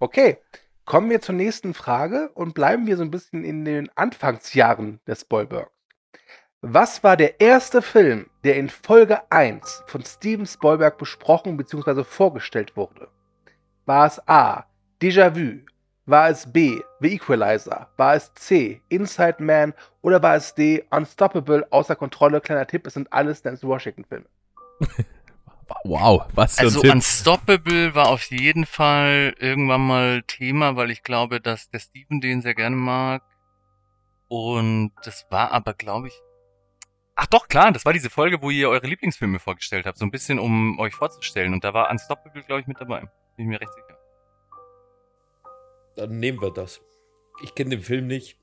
Okay, kommen wir zur nächsten Frage und bleiben wir so ein bisschen in den Anfangsjahren des Spielberg. Was war der erste Film, der in Folge 1 von Steven Spielberg besprochen bzw. vorgestellt wurde? War es A. Déjà-vu? War es B. The Equalizer? War es C. Inside Man? Oder war es D. Unstoppable? Außer Kontrolle? Kleiner Tipp, es sind alles Denzel Washington-Filme. Wow, was für Also ein Tipp. Unstoppable war auf jeden Fall irgendwann mal Thema, weil ich glaube, dass der Steven den sehr gerne mag. Und das war aber, glaube ich. Ach doch, klar, das war diese Folge, wo ihr eure Lieblingsfilme vorgestellt habt, so ein bisschen um euch vorzustellen. Und da war Unstoppable, glaube ich, mit dabei. Bin ich mir recht sicher. Dann nehmen wir das. Ich kenne den Film nicht.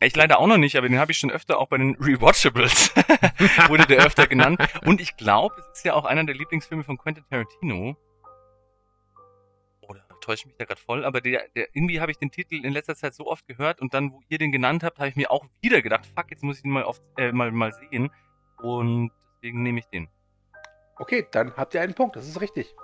Ich leider auch noch nicht, aber den habe ich schon öfter auch bei den Rewatchables. wurde der öfter genannt. Und ich glaube, es ist ja auch einer der Lieblingsfilme von Quentin Tarantino. Oder täusche ich mich da gerade voll, aber der, der, irgendwie habe ich den Titel in letzter Zeit so oft gehört und dann, wo ihr den genannt habt, habe ich mir auch wieder gedacht, fuck, jetzt muss ich ihn mal, oft, äh, mal, mal sehen. Und deswegen nehme ich den. Okay, dann habt ihr einen Punkt, das ist richtig.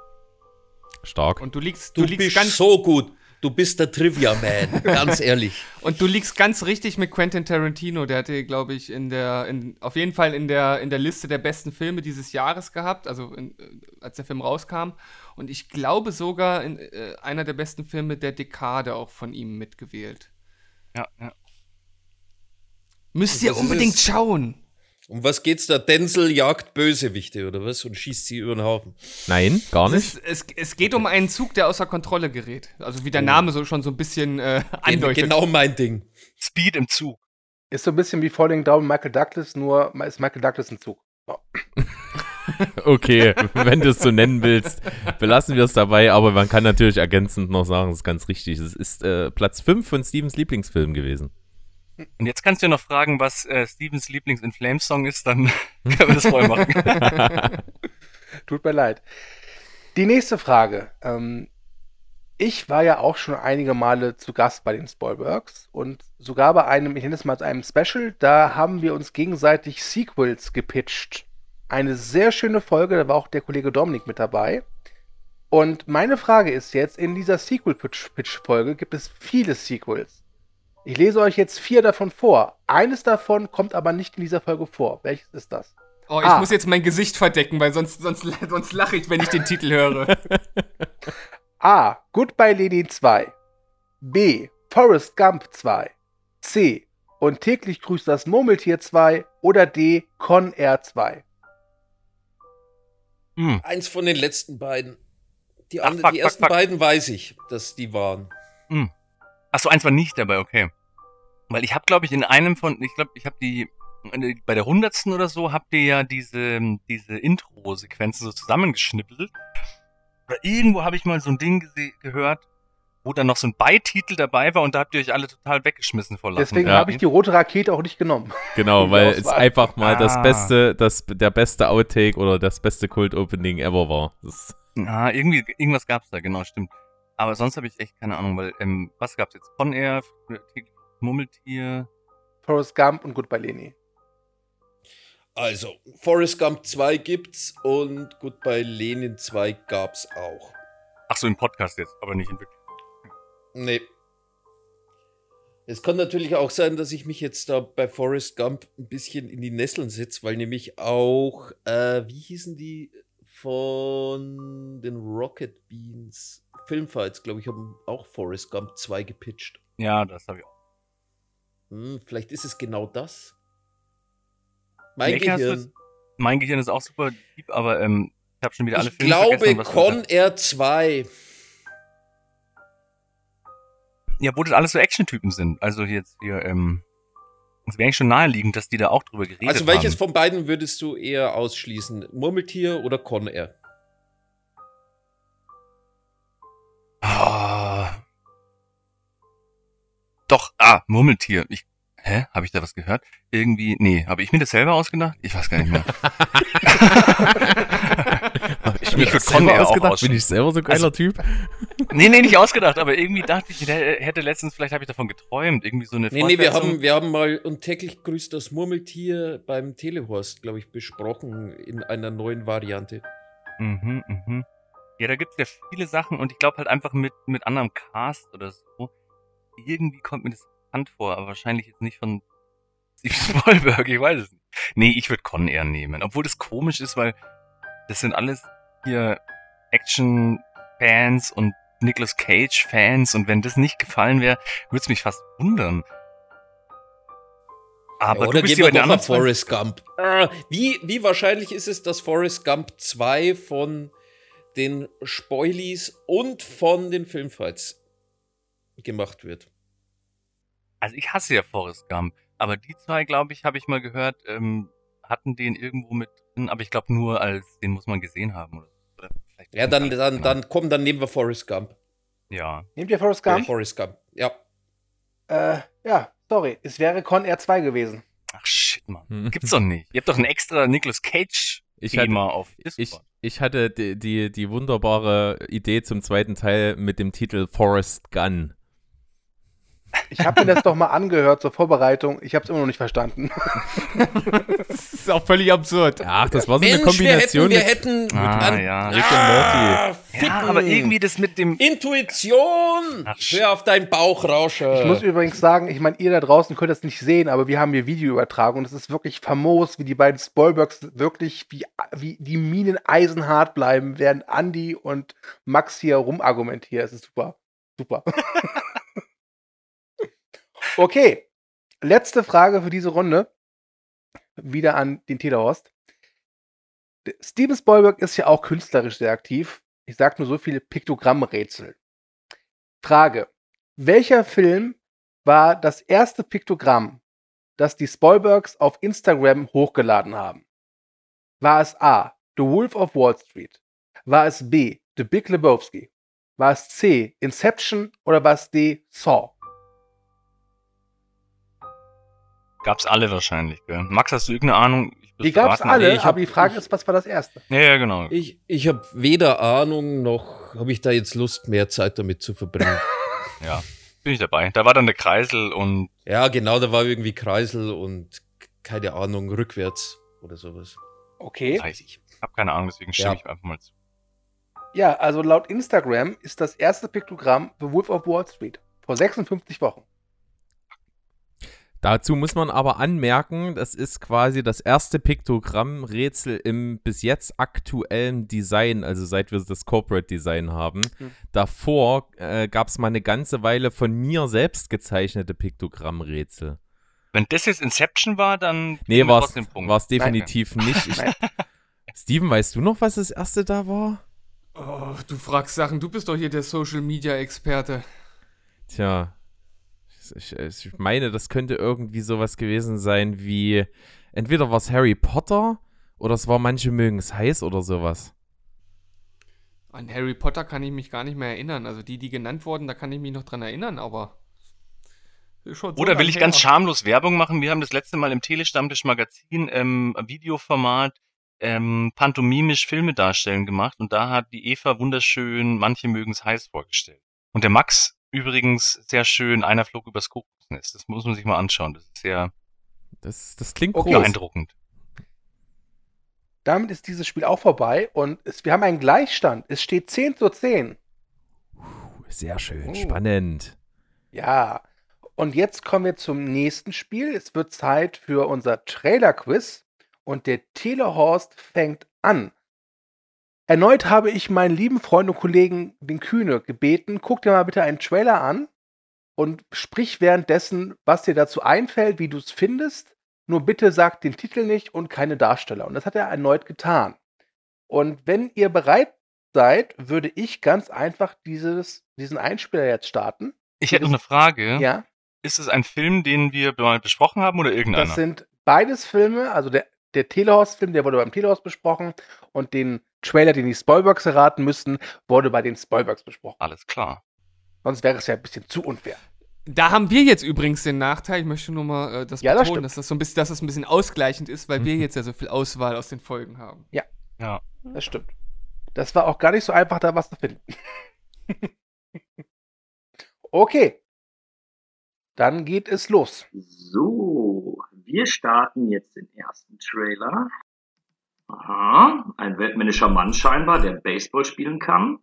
Stark. Und du liegst, Du, du, liegst bist ganz so gut. Du bist der Trivia-Man. Ganz ehrlich. und du liegst ganz richtig mit Quentin Tarantino. Der hatte, glaube ich, in der, in, auf jeden Fall in der, in der Liste der besten Filme dieses Jahres gehabt, also in, äh, als der Film rauskam. Und ich glaube sogar in äh, einer der besten Filme der Dekade auch von ihm mitgewählt. Ja, ja. Müsst Und ihr unbedingt schauen. Um was geht's da? Denzel jagt Bösewichte oder was? Und schießt sie über den Haufen. Nein, gar Es, nicht. ist, es, es geht um einen Zug, der außer Kontrolle gerät. Also wie der Name so schon so ein bisschen äh, andeutet. genau mein Ding. Speed im Zug. Ist so ein bisschen wie Falling Down Michael Douglas, nur ist Michael Douglas ein Zug. So. Okay, wenn du es so nennen willst, belassen wir es dabei, aber man kann natürlich ergänzend noch sagen, das ist ganz richtig. Es ist äh, Platz 5 von Stevens Lieblingsfilm gewesen. Und jetzt kannst du noch fragen, was äh, Stevens Lieblings in Flames Song ist, dann können wir das voll machen. Tut mir leid. Die nächste Frage. Ähm, ich war ja auch schon einige Male zu Gast bei den Spoilbergs und sogar bei einem, ich nenne es mal als einem Special, da haben wir uns gegenseitig Sequels gepitcht. Eine sehr schöne Folge, da war auch der Kollege Dominik mit dabei. Und meine Frage ist jetzt, in dieser Sequel-Pitch-Folge gibt es viele Sequels. Ich lese euch jetzt vier davon vor. Eines davon kommt aber nicht in dieser Folge vor. Welches ist das? Oh, ich Ah. muss jetzt mein Gesicht verdecken, weil sonst, sonst, sonst lache ich, wenn ich den Titel höre. A. Goodbye Lenin 2. B. Forrest Gump 2. C. Und täglich grüßt das Murmeltier 2. Oder D. Con Air 2. Hm. Eins von den letzten beiden. Die, Ach, fuck, die fuck, ersten fuck. beiden weiß ich, dass die waren. Achso, eins war nicht dabei, okay. Weil ich habe, glaube ich, in einem von, ich glaube, ich habe die, bei der hundertsten oder so, habt ihr ja diese, diese Intro-Sequenzen so zusammengeschnippelt. Oder irgendwo habe ich mal so ein Ding gehört, wo dann noch so ein Beititel dabei war und da habt ihr euch alle total weggeschmissen vor Lachen. Deswegen Ja. habe ich die rote Rakete auch nicht genommen. Genau, weil es einfach mal das Ah. beste, das, der beste Outtake oder das beste Kult-Opening ever war. Das, Ah, irgendwie, irgendwas gab's da, genau, stimmt. Aber sonst habe ich echt keine Ahnung, weil, ähm, was gab's jetzt? Con Air, Murmeltier. Forrest Gump und Goodbye Leni. Also, Forrest Gump 2 gibt's und Goodbye Lenin 2 gab's auch. Ach so, im Podcast jetzt, aber nicht in wirklich. Nee. Es kann natürlich auch sein, dass ich mich jetzt da bei Forrest Gump ein bisschen in die Nesseln setze, weil nämlich auch, äh, wie hießen die von den Rocket Beans? Filmfights, glaube ich, haben auch Forrest Gump 2 gepitcht. Ja, das habe ich auch. Hm, vielleicht ist es genau das. Mein du Gehirn. Mein Gehirn ist auch super deep, aber ähm, ich habe schon wieder alle Ich Filme glaube Con Air 2. hast. Ja, wo das alles so Action-Typen sind. Also jetzt hier, ähm, es wäre eigentlich schon naheliegend, dass die da auch drüber geredet Also welches haben. von beiden würdest du eher ausschließen? Murmeltier oder Con Air? Ah. Doch, ah, Murmeltier. Ich, hä? Habe ich da was gehört? Irgendwie, nee, habe ich mir das selber ausgedacht? Ich weiß gar nicht mehr. Hab ich mir Ich das selber ausgedacht? Bin ich selber so ein geiler Also- Typ? nee, nee, nicht ausgedacht, aber irgendwie dachte ich, hätte letztens, vielleicht habe ich davon geträumt, irgendwie so eine Nee, nee, wir haben, wir haben mal und täglich grüßt das Murmeltier beim Telehorst, glaube ich, besprochen in einer neuen Variante. Mhm, mhm. Ja, da gibt's ja viele Sachen und ich glaube halt einfach mit, mit anderem Cast oder so. Irgendwie kommt mir das bekannt vor, aber wahrscheinlich jetzt nicht von Steve Spielberg, ich weiß es nicht. Nee, ich würde Con Air nehmen. Obwohl das komisch ist, weil das sind alles hier Action-Fans und Nicolas Cage-Fans und wenn das nicht gefallen wäre, würde es mich fast wundern. Aber ja, oder gehen wir zwei- Forrest Gump. Ah, wie, wie wahrscheinlich ist es, dass Forrest Gump 2 von den Spoilies und von den Filmfights gemacht wird? Also ich hasse ja Forrest Gump, aber die zwei, glaube ich, habe ich mal gehört, ähm, hatten den irgendwo mit drin, aber ich glaube nur als, den muss man gesehen haben. Oder, oder vielleicht Ja, dann, dann, dann komm, dann nehmen wir Forrest Gump. Ja. Nehmt ihr Forrest Gump? Forrest Gump, ja. Äh, ja, sorry. Es wäre Con Air 2 gewesen. Ach shit, Mann. Gibt's doch nicht. Ihr habt doch ein extra Nicolas Cage Ich hatte, Thema auf ich, Discord. Ich hatte die, die, die wunderbare Idee zum zweiten Teil mit dem Titel Forest Gun. Ich habe mir das doch mal angehört zur Vorbereitung. Ich habe es immer noch nicht verstanden. Das ist auch völlig absurd. Ach, das war so eine Mensch, Kombination wir hätten, wir Ah, hätten ja. Rick Morty. Ficken. Ja, aber irgendwie das mit dem. Intuition! Ach, Hör auf deinen Bauchrauschen. Ich muss übrigens sagen, ich meine, ihr da draußen könnt das nicht sehen, aber wir haben hier Videoübertragung und es ist wirklich famos, wie die beiden Spoilbergs wirklich wie, wie die Minen eisenhart bleiben, während Andy und Max hier rumargumentieren. Es ist super. Super. okay. Letzte Frage für diese Runde. Wieder an den Telehorst. Steven Spielberg ist ja auch künstlerisch sehr aktiv. Ich sag nur so viele Piktogrammrätsel. Frage. Welcher Film war das erste Piktogramm, das die Spielbergs auf Instagram hochgeladen haben? War es A. The Wolf of Wall Street? War es B. The Big Lebowski? War es C. Inception oder war es D. Saw? Gab's alle wahrscheinlich, gell? Max, hast du irgendeine Ahnung? Ich Die gab es raten. alle, ich hab- aber die Frage ist, was war das erste? Ja, ja, genau. Ich, ich habe weder Ahnung noch habe ich da jetzt Lust, mehr Zeit damit zu verbringen. Ja, bin ich dabei. Da war dann der Kreisel und ja, genau, da war irgendwie Kreisel und keine Ahnung, rückwärts oder sowas. Okay. Weiß ich. Hab keine Ahnung, deswegen stimme Ja. ich einfach mal zu. Ja, also laut Instagram ist das erste Piktogramm The Wolf of Wall Street. Vor 56 Wochen. Dazu muss man aber anmerken, das ist quasi das erste Piktogrammrätsel im bis jetzt aktuellen Design, also seit wir das Corporate Design haben. Hm. Davor äh, gab es mal eine ganze Weile von mir selbst gezeichnete Piktogrammrätsel. Wenn das jetzt Inception war, dann Nee, war es definitiv nicht. Ich, Nein. Steven, weißt du noch, was das erste da war? Oh, du fragst Sachen, du bist doch hier der Social Media Experte. Tja, ich, ich meine, das könnte irgendwie sowas gewesen sein wie, entweder war es Harry Potter oder es war manche mögen es heiß oder sowas. An Harry Potter kann ich mich gar nicht mehr erinnern. Also die, die genannt wurden, da kann ich mich noch dran erinnern, aber. so Oder will ich ganz schamlos Werbung machen? Wir haben das letzte Mal im Telestammtisch Magazin ähm, Videoformat ähm, pantomimisch Filme darstellen gemacht und da hat die Eva wunderschön Manche mögen's heiß vorgestellt. Und der Max übrigens sehr schön Einer flog übers Kuckucksnest. Das muss man sich mal anschauen. Das ist sehr Das, das klingt Okay. beeindruckend. Damit ist dieses Spiel auch vorbei und es, wir haben einen Gleichstand. Es steht 10 zu 10. Sehr schön, Oh. spannend. Ja. Und jetzt kommen wir zum nächsten Spiel. Es wird Zeit für unser Trailer-Quiz und der Telehorst fängt an. Erneut habe ich meinen lieben Freund und Kollegen, den Kühne, gebeten, guck dir mal bitte einen Trailer an und sprich währenddessen, was dir dazu einfällt, wie du es findest. Nur bitte sag den Titel nicht und keine Darsteller. Und das hat er erneut getan. Und wenn ihr bereit seid, würde ich ganz einfach dieses, diesen Einspieler jetzt starten. Ich hätte noch eine Frage. Ja. Ist es ein Film, den wir mal besprochen haben oder irgendeiner? Das sind beides Filme, also der, der Telehorst-Film, der wurde beim Telehorst besprochen und den Trailer, den die Spoilbergs erraten müssten, wurde bei den Spoilbergs besprochen. Alles klar. Sonst wäre es ja ein bisschen zu unfair. Da haben wir jetzt übrigens den Nachteil, ich möchte nur mal äh, das Ja, das betonen, stimmt. dass das so ein bisschen, dass das ein bisschen ausgleichend ist, weil wir Mhm. jetzt ja so viel Auswahl aus den Folgen haben. Ja. Das stimmt. Das war auch gar nicht so einfach, da was zu finden. okay. Dann geht es los. So, wir starten jetzt den ersten Trailer. Aha, ein weltmännischer Mann scheinbar, der Baseball spielen kann.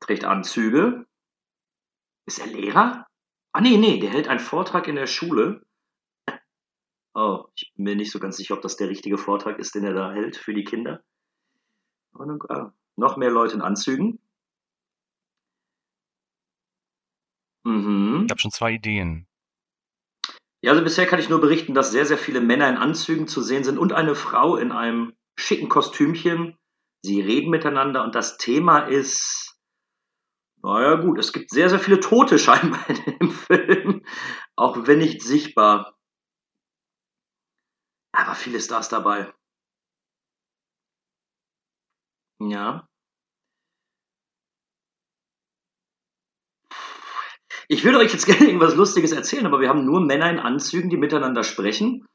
Trägt Anzüge. Ist er Lehrer? Ah, nee, nee, der hält einen Vortrag in der Schule. Oh, ich bin mir nicht so ganz sicher, ob das der richtige Vortrag ist, den er da hält für die Kinder. Und, äh, noch mehr Leute in Anzügen. Mhm. Ich habe schon zwei Ideen. Ja, also bisher kann ich nur berichten, dass sehr, sehr viele Männer in Anzügen zu sehen sind und eine Frau in einem schicken Kostümchen. Sie reden miteinander und das Thema ist, naja gut, es gibt sehr, sehr viele Tote scheinbar in dem Film, auch wenn nicht sichtbar. Aber viele Stars dabei. Ja. Ich würde euch jetzt gerne irgendwas Lustiges erzählen, aber wir haben nur Männer in Anzügen, die miteinander sprechen.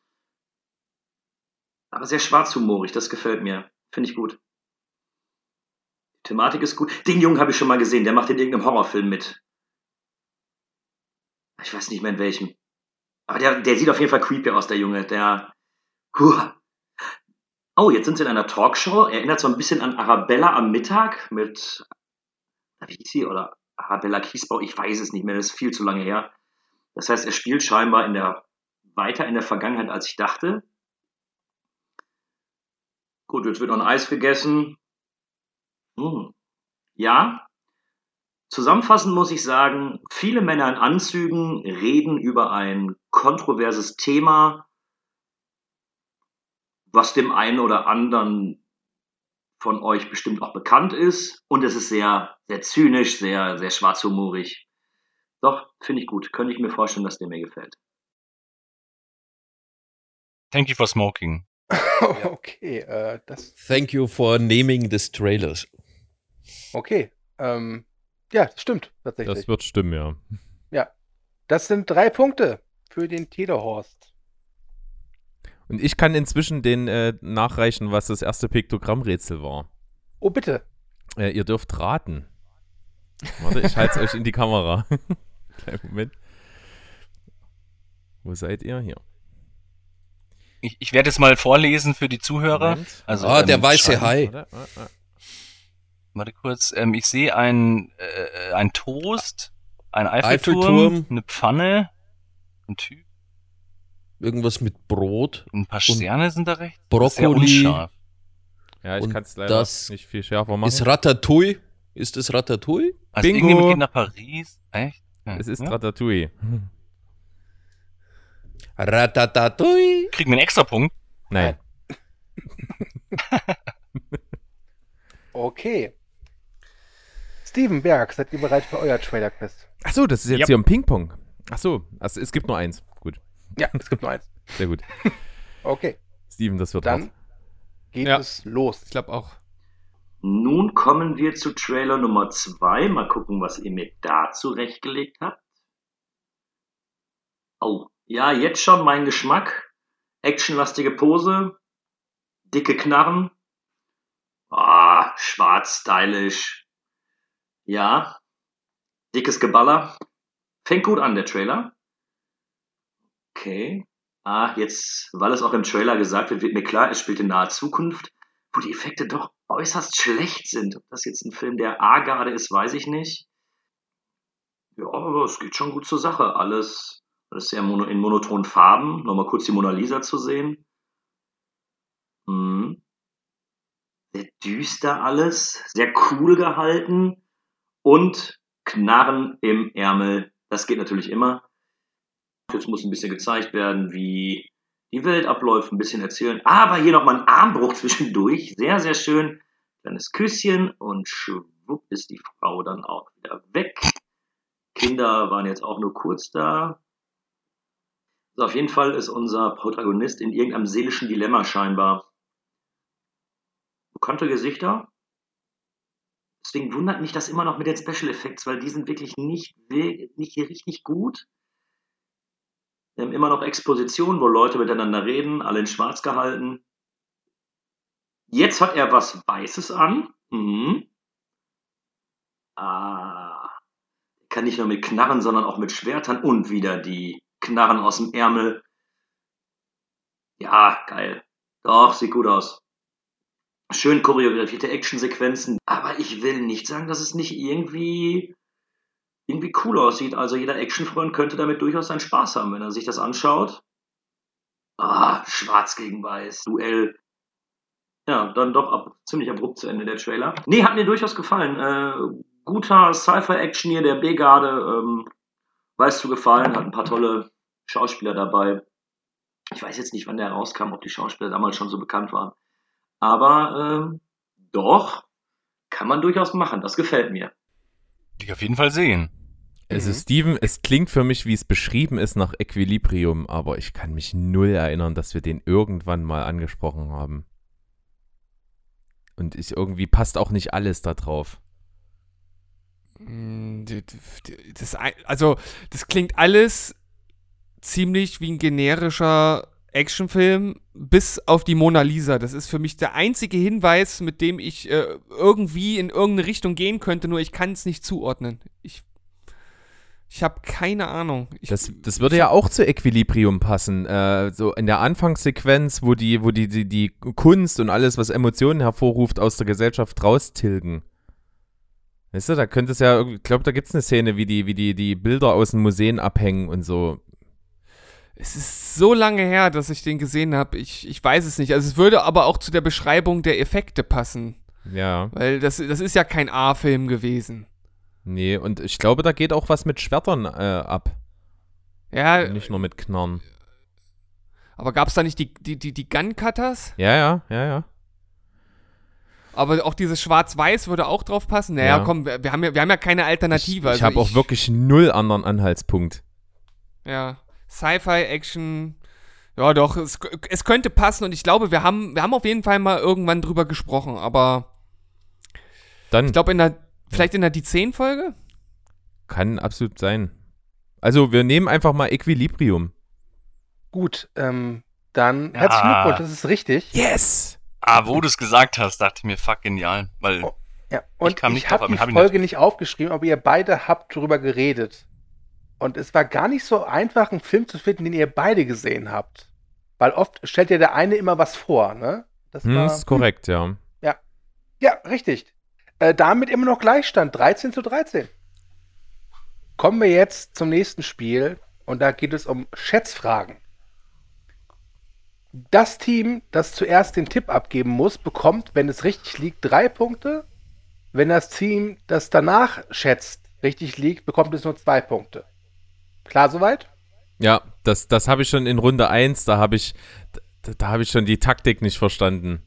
Aber sehr schwarzhumorig, das gefällt mir. Finde ich gut. Die Thematik ist gut. Den Jungen habe ich schon mal gesehen, der macht in irgendeinem Horrorfilm mit. Ich weiß nicht mehr in welchem. Aber der, der sieht auf jeden Fall creepy aus, der Junge. Der. Oh, jetzt sind sie in einer Talkshow. Erinnert so ein bisschen an Arabella am Mittag mit. Wie hieß sie? Oder Arabella Kiesbau, ich weiß es nicht mehr, das ist viel zu lange her. Das heißt, er spielt scheinbar in der, weiter in der Vergangenheit, als ich dachte. Gut, jetzt wird noch ein Eis gegessen. Hm. Ja. Zusammenfassend muss ich sagen, viele Männer in Anzügen reden über ein kontroverses Thema, was dem einen oder anderen von euch bestimmt auch bekannt ist. Und es ist sehr, sehr zynisch, sehr, sehr schwarzhumorig. Doch, finde ich gut. Könnte ich mir vorstellen, dass der mir gefällt. Thank you for smoking. okay, äh, das. Thank you for naming this trailers. Okay. Ähm, ja, das stimmt tatsächlich. Das wird stimmen, ja. ja. Das sind drei Punkte für den Telehorst. Und ich kann inzwischen den äh, nachreichen, was das erste Piktogrammrätsel war. Oh, bitte. Äh, ihr dürft raten. Warte, ich halte es euch in die Kamera. Kleinen Moment. Wo seid ihr? Hier. Ich, ich werde es mal vorlesen für die Zuhörer. Moment. Also, Ah, ähm, der weiße Hai. Warte, warte, warte. Warte kurz. Ähm, ich sehe ein, äh, ein Toast, ein Eiffelturm, Eiffelturm. eine Pfanne, ein Typ, Irgendwas mit Brot, ein paar Und Sterne sind da sehr Brokkoli. unscharf. Ja, ich kann es leider das nicht viel schärfer machen. Ist Ratatouille? Ist es Ratatouille? Also Bingo. irgendjemand geht nach Paris. Echt? Ja. es ist ja? Ratatouille. Ratatouille. Kriegen wir einen extra Punkt? Nein. Okay. Steven Berg, seid ihr bereit für euer Trailer-Quiz? Ach so, das ist jetzt Yep. hier ein Ping-Pong. Ach so, also es gibt nur eins. Ja, es gibt nur eins. sehr gut. Okay, Steven, das wird dann hart. geht Ja. es los. Ich glaube auch. Nun kommen wir zu Trailer Nummer 2. Mal gucken, was ihr mir da zurechtgelegt habt. Oh, ja, jetzt schon mein Geschmack. Actionlastige Pose, dicke Knarren. Ah, schwarz, stylisch. Ja, dickes Geballer. Fängt gut an, der Trailer. Okay. Ah, jetzt, weil es auch im Trailer gesagt wird, wird mir klar, es spielt in naher Zukunft, wo die Effekte doch äußerst schlecht sind. Ob das jetzt ein Film der A-Garde ist, weiß ich nicht. Ja, aber es geht schon gut zur Sache. Alles, alles sehr mono, in monotonen Farben. Nochmal kurz die Mona Lisa zu sehen. Hm. Sehr düster alles, sehr cool gehalten und Knarren im Ärmel. Das geht natürlich immer. Jetzt muss ein bisschen gezeigt werden, wie die Welt abläuft, ein bisschen erzählen. Aber hier nochmal ein Armbruch zwischendurch. Sehr, sehr schön. Kleines Küsschen und schwupp ist die Frau dann auch wieder weg. Kinder waren jetzt auch nur kurz da. Also auf jeden Fall ist unser Protagonist in irgendeinem seelischen Dilemma scheinbar. Bekannte Gesichter. Deswegen wundert mich das immer noch mit den Special Effects, weil die sind wirklich nicht, nicht richtig gut. Immer noch Expositionen, wo Leute miteinander reden, alle in schwarz gehalten. Jetzt hat er was Weißes an. Mhm. Ah. Kann nicht nur mit Knarren, sondern auch mit Schwertern und wieder die Knarren aus dem Ärmel. Ja, geil. Doch, sieht gut aus. Schön choreografierte Actionsequenzen. Aber ich will nicht sagen, dass es nicht irgendwie, irgendwie cool aussieht. Also jeder Actionfreund könnte damit durchaus seinen Spaß haben, wenn er sich das anschaut. Ah, schwarz gegen weiß. Duell. Ja, dann doch ab, ziemlich abrupt zu Ende der Trailer. Nee, hat mir durchaus gefallen. Äh, guter Sci-Fi-Action hier, der B-Garde. Ähm, weiß zu gefallen, hat ein paar tolle Schauspieler dabei. Ich weiß jetzt nicht, wann der rauskam, ob die Schauspieler damals schon so bekannt waren. Aber ähm, doch, kann man durchaus machen. Das gefällt mir. Die auf jeden Fall sehen. Also Steven, es klingt für mich, wie es beschrieben ist, nach Equilibrium, aber ich kann mich null erinnern, dass wir den irgendwann mal angesprochen haben. Und ich irgendwie passt auch nicht alles da drauf. Die- Das, also, das klingt alles ziemlich wie ein generischer Actionfilm, bis auf die Mona Lisa. Das ist für mich der einzige Hinweis, mit dem ich äh, irgendwie in irgendeine Richtung gehen könnte, nur ich kann es nicht zuordnen. Ich, ich habe keine Ahnung. Ich, Das, das würde ja auch zu Equilibrium passen. Äh, so in der Anfangssequenz, wo die, wo die, die, die Kunst und alles, was Emotionen hervorruft, aus der Gesellschaft raustilgen. Weißt du, da könnte es ja, ich glaube, da gibt es eine Szene, wie die, wie die, die Bilder aus den Museen abhängen und so. Es ist so lange her, dass ich den gesehen habe. Ich, ich weiß es nicht. Also es würde aber auch zu der Beschreibung der Effekte passen. Ja. Weil das, das ist ja kein A-Film gewesen. Nee, und ich glaube, da geht auch was mit Schwertern äh, ab. Ja, Nicht nur mit Knarren. aber gab es da nicht die, die, die, die Gun-Cutters? Ja, ja, ja, ja. Aber auch dieses Schwarz-Weiß würde auch drauf passen. Naja, Ja. komm, wir, wir, haben ja, wir haben ja keine Alternative. Ich also habe auch wirklich null anderen Anhaltspunkt. Ja, Sci-Fi, Action. Ja, doch, es, es könnte passen und ich glaube, wir haben, wir haben auf jeden Fall mal irgendwann drüber gesprochen, aber Dann ich glaube, in der, vielleicht in der die 10-Folge? kann absolut sein. Also, wir nehmen einfach mal Equilibrium. Gut, ähm, dann Ja. herzlichen Glückwunsch, das ist richtig. Yes! Ah, wo du es gesagt hast, dachte ich mir, fuck, genial. Weil Oh, Ja, und kam ich, habe die hab ich Folge nicht aufgeschrieben, aber ihr beide habt drüber geredet. Und es war gar nicht so einfach, einen Film zu finden, den ihr beide gesehen habt. Weil oft stellt ja der eine immer was vor, ne? Das Hm, war- ist korrekt, ja. Ja. Ja, richtig. Äh, damit immer noch Gleichstand, 13 zu 13. Kommen wir jetzt zum nächsten Spiel und da geht es um Schätzfragen. Das Team, das zuerst den Tipp abgeben muss, bekommt, wenn es richtig liegt, drei Punkte. Wenn das Team, das danach schätzt, richtig liegt, bekommt es nur zwei Punkte. Klar soweit? Ja, das, das habe ich schon in Runde 1, da habe ich, da, da habe ich schon die Taktik nicht verstanden.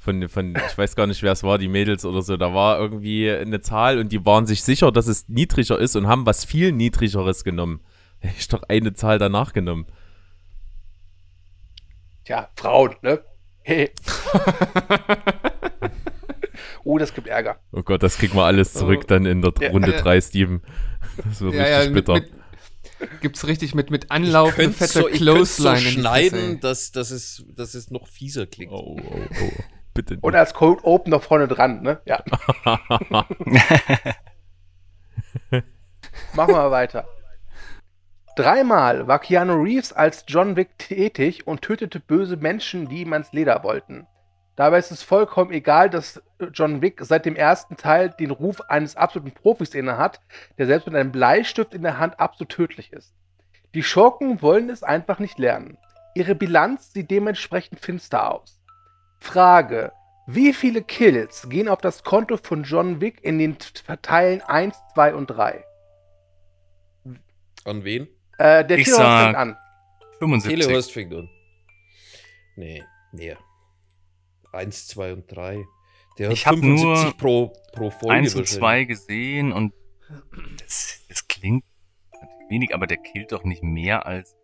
Von, von, ich weiß gar nicht, wer es war, die Mädels oder so. Da war irgendwie eine Zahl und die waren sich sicher, dass es niedriger ist und haben was viel niedrigeres genommen. Hätte ich doch eine Zahl danach genommen. Tja, Frauen, ne? Hey. oh, das gibt Ärger. Oh Gott, das kriegen wir alles zurück Oh. dann in der Ja, Runde ja. 3, Steven. Das wird Ja, richtig ja, mit, bitter. mit, gibt's richtig mit, mit Anlauf fette so, ich so Clothesline in die schneiden, dass, dass, es, dass es noch fieser klingt. Oh, oh, oh. Bitte nicht. Und als Cold Open noch vorne dran, ne? Ja. Machen wir mal weiter. Dreimal war Keanu Reeves als John Wick tätig und tötete böse Menschen, die ihm ans Leder wollten. Dabei ist es vollkommen egal, dass John Wick seit dem ersten Teil den Ruf eines absoluten Profis innehat, der selbst mit einem Bleistift in der Hand absolut tödlich ist. Die Schurken wollen es einfach nicht lernen. Ihre Bilanz sieht dementsprechend finster aus. Frage: Wie viele Kills gehen auf das Konto von John Wick in den T- Teilen 1, 2 und 3? An wen? Äh, der Ich Telehost sag- fängt an. 75. Telehorst fängt an. Nee, mehr. Eins, zwei und drei. Der hat Ich hab 75 nur pro, pro Folge. Eins und wahrscheinlich. zwei gesehen und das, das klingt wenig, aber der killt doch nicht mehr als.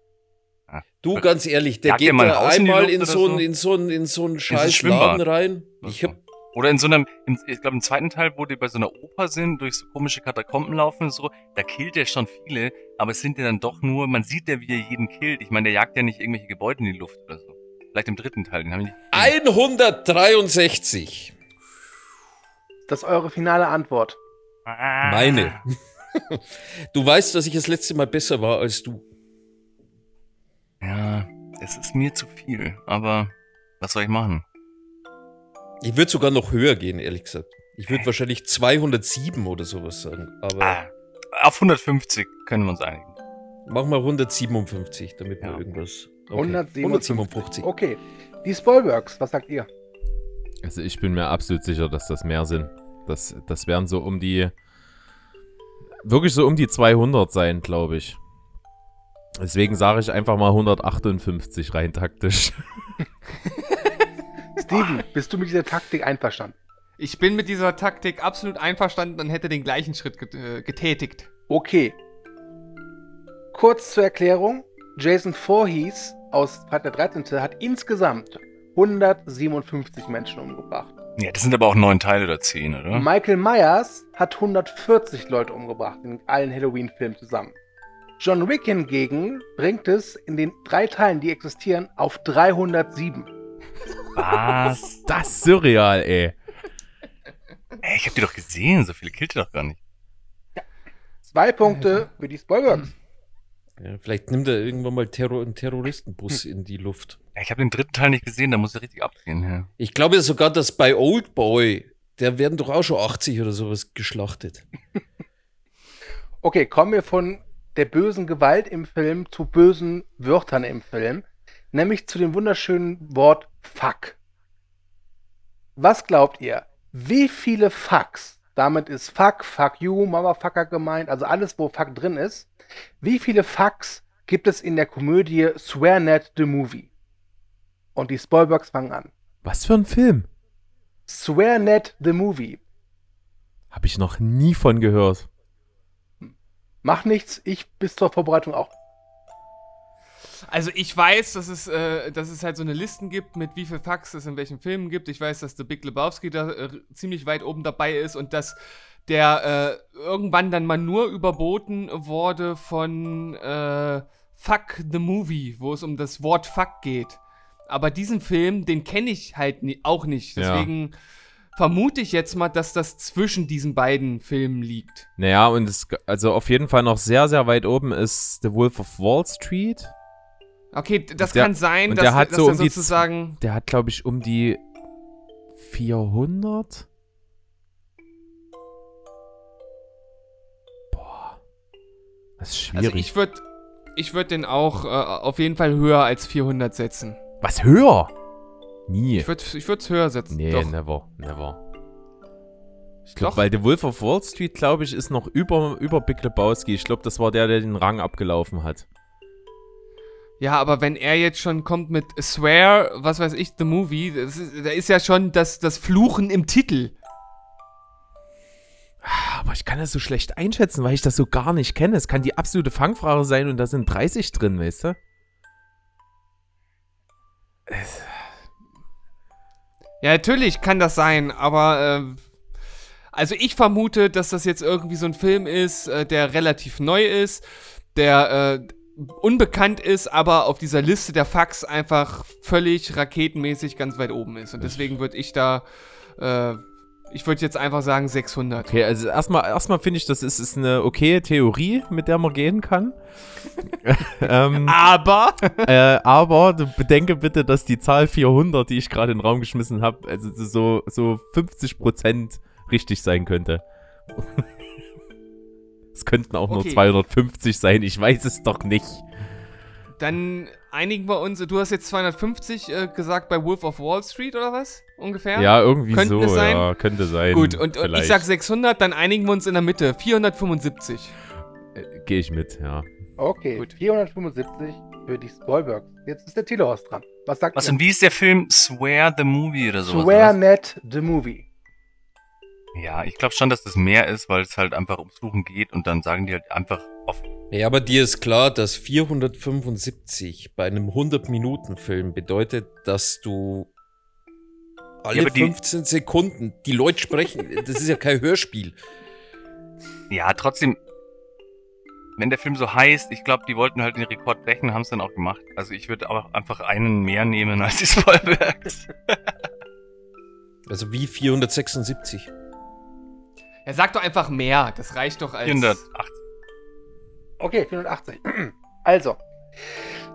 Du, ganz ehrlich, der Jagt geht da in einmal in oder so, so? einen, in, so einen, in so einen scheiß Schwimmbad. Laden rein. Oder Ich so. hab, Oder in so einem, im, ich glaube im zweiten Teil, wo die bei so einer Oper sind, durch so komische Katakomben laufen und so, da killt er schon viele, aber es sind ja dann doch nur, man sieht ja, wie er jeden killt. Ich meine, der jagt ja nicht irgendwelche Gebäude in die Luft oder so. Vielleicht im dritten Teil, den habe ich nicht. 163. Das ist eure finale Antwort. Ah. Meine. Du weißt, dass ich das letzte Mal besser war als du. Es ist mir zu viel, aber was soll ich machen? Ich würde sogar noch höher gehen, ehrlich gesagt. Ich würde wahrscheinlich 207 oder sowas sagen. Aber Ah, auf 150 können wir uns einigen. mach mal 157, damit wir Ja. irgendwas. Okay. 157. 157. Okay. Die Spoilworks, was sagt ihr? Also ich bin mir absolut sicher, dass das mehr sind. Das, das werden so um die, wirklich so um die 200 sein, glaube ich. Deswegen sage ich einfach mal 158 rein taktisch. Steven, bist du mit dieser Taktik einverstanden? Ich bin mit dieser Taktik absolut einverstanden und hätte den gleichen Schritt äh, getätigt. Okay. Kurz zur Erklärung. Jason Voorhees aus der 13. hat insgesamt 157 Menschen umgebracht. Ja, das sind aber auch neun Teile oder zehn, oder? Michael Myers hat 140 Leute umgebracht in allen Halloween-Filmen zusammen. John Wick hingegen bringt es in den drei Teilen, die existieren, auf 307. Was? Das ist surreal, ey. Ey, ich hab die doch gesehen, so viele killt er doch gar nicht. Zwei Punkte für die Spoilworks. Ja, vielleicht nimmt er irgendwann mal Terror einen Terroristenbus in die Luft. Ja, Ich habe den dritten Teil nicht gesehen, da muss er richtig abgehen. Ja. Ich glaube sogar, dass bei Old Boy, der werden doch auch schon 80 oder sowas geschlachtet. Okay, kommen wir von der bösen Gewalt im Film zu bösen Wörtern im Film, nämlich zu dem wunderschönen Wort Fuck. Was glaubt ihr? Wie viele Fucks, damit ist Fuck, Fuck you, Motherfucker gemeint, also alles, wo Fuck drin ist, wie viele Fucks gibt es in der Komödie SwearNet the Movie? Und die Spoilbergs fangen an. Was für ein Film? SwearNet the Movie. Habe ich noch nie von gehört. Mach nichts, ich bis zur Vorbereitung auch. Also ich weiß, dass es, äh, dass es halt so eine Listen gibt, mit wie viel Fax es in welchen Filmen gibt. Ich weiß, dass The Big Lebowski da äh, ziemlich weit oben dabei ist und dass der äh, irgendwann dann mal nur überboten wurde von äh, Fuck the Movie, wo es um das Wort Fuck geht. Aber diesen Film, den kenne ich halt ni auch nicht. Ja. Vermute ich jetzt mal, dass das zwischen diesen beiden Filmen liegt. Naja, und es, also auf jeden Fall noch sehr, sehr weit oben ist The Wolf of Wall Street. Okay, das Der- kann sein, dass, der hat dass so um die sozusagen. Der hat, glaube ich, um die 400. Boah. Das ist schwierig. Also ich würde ich würd den auch äh, auf jeden Fall höher als 400 setzen. Was höher? Nie. Ich würde ich es höher setzen. Nee, Doch. never, never. Ich glaube, weil The Wolf of Wall Street, glaube ich, ist noch über, über Big Lebowski. Ich glaube, das war der, der den Rang abgelaufen hat. Ja, aber wenn er jetzt schon kommt mit Swear, was weiß ich, The Movie, das ist, da ist ja schon das, das Fluchen im Titel. Aber ich kann das so schlecht einschätzen, weil ich das so gar nicht kenne. Es kann die absolute Fangfrage sein und da sind 30 drin, weißt du? Ja, natürlich kann das sein, aber äh, also ich vermute, dass das jetzt irgendwie so ein Film ist, äh, der relativ neu ist, der äh, unbekannt ist, aber auf dieser Liste der Fax einfach völlig raketenmäßig ganz weit oben ist. Und deswegen würde ich da, äh, ich würde jetzt einfach sagen 600. Okay, also erstmal, erstmal finde ich, das ist, ist eine okaye Theorie, mit der man gehen kann. ähm, Aber äh, aber bedenke bitte, dass die Zahl 400, die ich gerade in den Raum geschmissen habe, also so, so 50% richtig sein könnte. Es könnten auch nur Okay. 250 sein, ich weiß es doch nicht. Dann einigen wir uns. Du hast jetzt 250 äh, gesagt bei Wolf of Wall Street oder was? Ungefähr? Ja, irgendwie Könnten so, es sein? ja, könnte sein. Gut, und, und ich sag 600, dann einigen wir uns in der Mitte. 475. Gehe ich mit, ja. Okay, 475 für die Spoilbergs. Jetzt ist der Telehorst dran. Was sagt Was ihr? und wie ist der Film Swear the Movie oder sowas? Swear Net the Movie. Ja, ich glaube schon, dass das mehr ist, weil es halt einfach ums Suchen geht und dann sagen die halt einfach auf. Ja, aber dir ist klar, dass 475 bei einem 100-Minuten-Film bedeutet, dass du alle Ja, aber die- 15 Sekunden die Leute sprechen. Das ist ja kein Hörspiel. Ja, trotzdem, wenn der Film so heißt, ich glaube, die wollten halt den Rekord brechen, haben es dann auch gemacht. Also ich würde auch einfach einen mehr nehmen als die Spoilbergs. Also wie 476. Er sagt doch einfach mehr. Das reicht doch als. 480. Okay, 480. Also,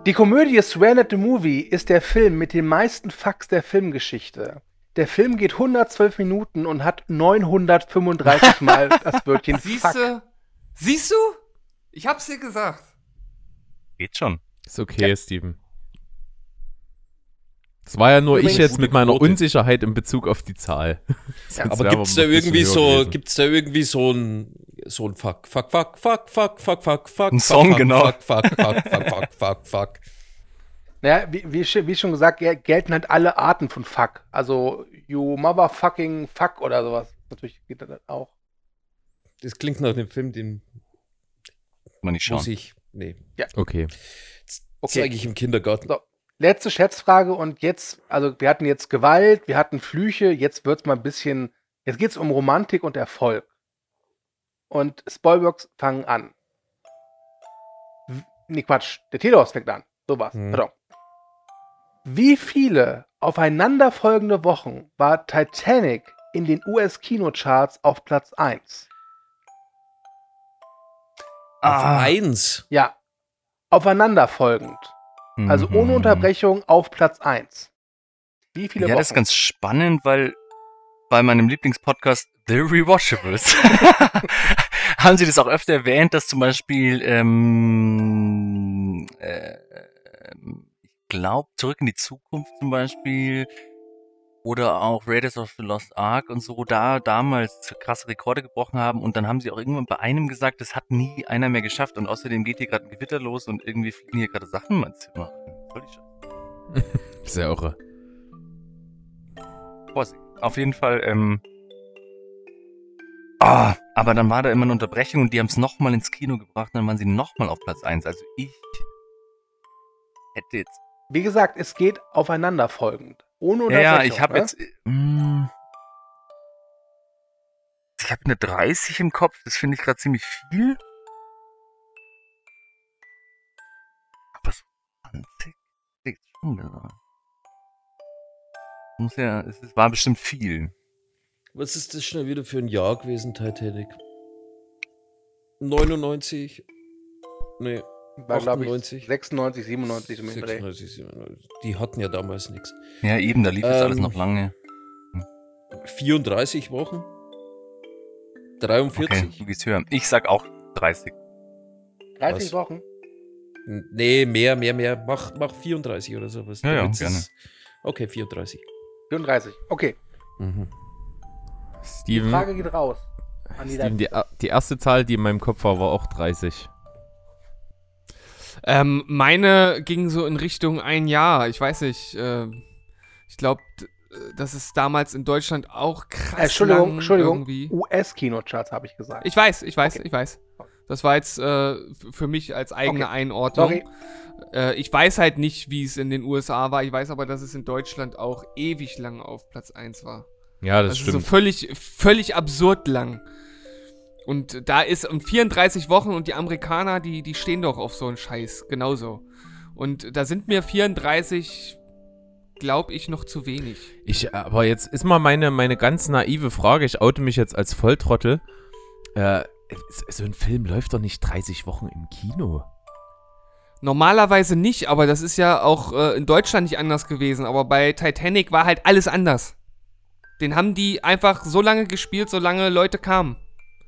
die Komödie Swear Net the Movie ist der Film mit den meisten Fax der Filmgeschichte. Der Film geht 112 Minuten und hat 935 Mal das Wörtchen Siehst Fuck. du? Siehst du? Ich hab's dir gesagt. Geht schon. Ist okay, Steven. Das war ja nur Übrigens, ich jetzt mit meiner Quote. Unsicherheit in Bezug auf die Zahl. Sonst Aber gibt's da irgendwie so, gibt's da irgendwie so ein, so ein Fuck, Fuck, Fuck, Fuck, Fuck, Fuck, Fuck, Fuck. Ein Song, fuck, genau. Fuck, Fuck, Fuck, Fuck, Fuck, Fuck, Fuck. Naja, wie, wie, wie, schon gesagt, gelten halt alle Arten von Fuck. Also, you motherfucking fuck oder sowas. Natürlich geht das auch. Das klingt nach einem Film, den man nicht schauen. Muss ich, nee. Ja. Okay. okay. Zeige ich im Kindergarten. So. Letzte Schätzfrage und jetzt, also wir hatten jetzt Gewalt, wir hatten Flüche, jetzt wird es mal ein bisschen, jetzt geht es um Romantik und Erfolg. Und Spoilworks fangen an. Nee, Quatsch, der Telehaus fängt an. So war's. Hm. Pardon. Wie viele aufeinanderfolgende Wochen war Titanic in den US-Kinocharts auf Platz 1? Auf Ah. eins. Ja, aufeinanderfolgend. Also ohne Mhm. Unterbrechung auf Platz 1. Wie viele Ja, Wochen? das ist ganz spannend, weil bei meinem Lieblingspodcast The Rewatchables haben sie das auch öfter erwähnt, dass zum Beispiel, ähm, äh, ähm, ich glaube, Zurück in die Zukunft zum Beispiel oder auch Raiders of the Lost Ark und so, da damals krasse Rekorde gebrochen haben und dann haben sie auch irgendwann bei einem gesagt, das hat nie einer mehr geschafft und außerdem geht hier gerade ein Gewitter los und irgendwie fliegen hier gerade Sachen in mein Zimmer. Soll ich schon? Sehr irre. Vorsicht. Auf jeden Fall, ähm. Ah, aber dann war da immer eine Unterbrechung und die haben es nochmal ins Kino gebracht und dann waren sie nochmal auf Platz 1. Also ich hätte jetzt. Wie gesagt, es geht aufeinanderfolgend. Ohne Ja, Unterbrechung. ja, ich habe ne? jetzt. mm, ich habe eine 30 im Kopf, das finde ich gerade ziemlich viel. Aber so 20 hätte ich schon gesagt. Muss ja, es war bestimmt viel. Was ist das schon wieder für ein Jahr gewesen, Titanic? 99? Nee. War, glaube ich, 98. 96, 97 um den Dreh. 96, 97. Die hatten ja damals nichts. Ja, eben, da lief das alles Ähm, noch lange. 34 Wochen? 43? Okay, du gehst höher. Ich sag auch 30. 30 Was? Wochen? Nee, mehr, mehr, mehr. Mach, mach 34 oder sowas. Ja, ja, gerne. Okay, 34. 34. Okay. Mhm. Die Steven, Frage geht raus. An die Steven die, Leipziger. die erste Zahl, die in meinem Kopf war, war auch 30. Ähm, meine ging so in Richtung ein Jahr. Ich weiß nicht. Äh, ich glaube, das ist damals in Deutschland auch krass. Äh, Entschuldigung, lang Entschuldigung. Irgendwie. US-Kinocharts habe ich gesagt. Ich weiß, ich weiß, Okay. ich weiß. Das war jetzt äh, für mich als eigene Okay. Einordnung. Sorry. Äh, ich weiß halt nicht, wie es in den USA war. Ich weiß aber, dass es in Deutschland auch ewig lang auf Platz 1 war. Ja, das also stimmt. so völlig, völlig absurd lang. Und da ist um 34 Wochen und die Amerikaner, die, die stehen doch auf so einen Scheiß. Genauso. Und da sind mir 34, glaube ich, noch zu wenig. Ich, aber jetzt ist mal meine, meine ganz naive Frage, ich oute mich jetzt als Volltrottel. Äh, so ein Film läuft doch nicht 30 Wochen im Kino. Normalerweise nicht, aber das ist ja auch äh, in Deutschland nicht anders gewesen. Aber bei Titanic war halt alles anders. Den haben die einfach so lange gespielt, solange Leute kamen.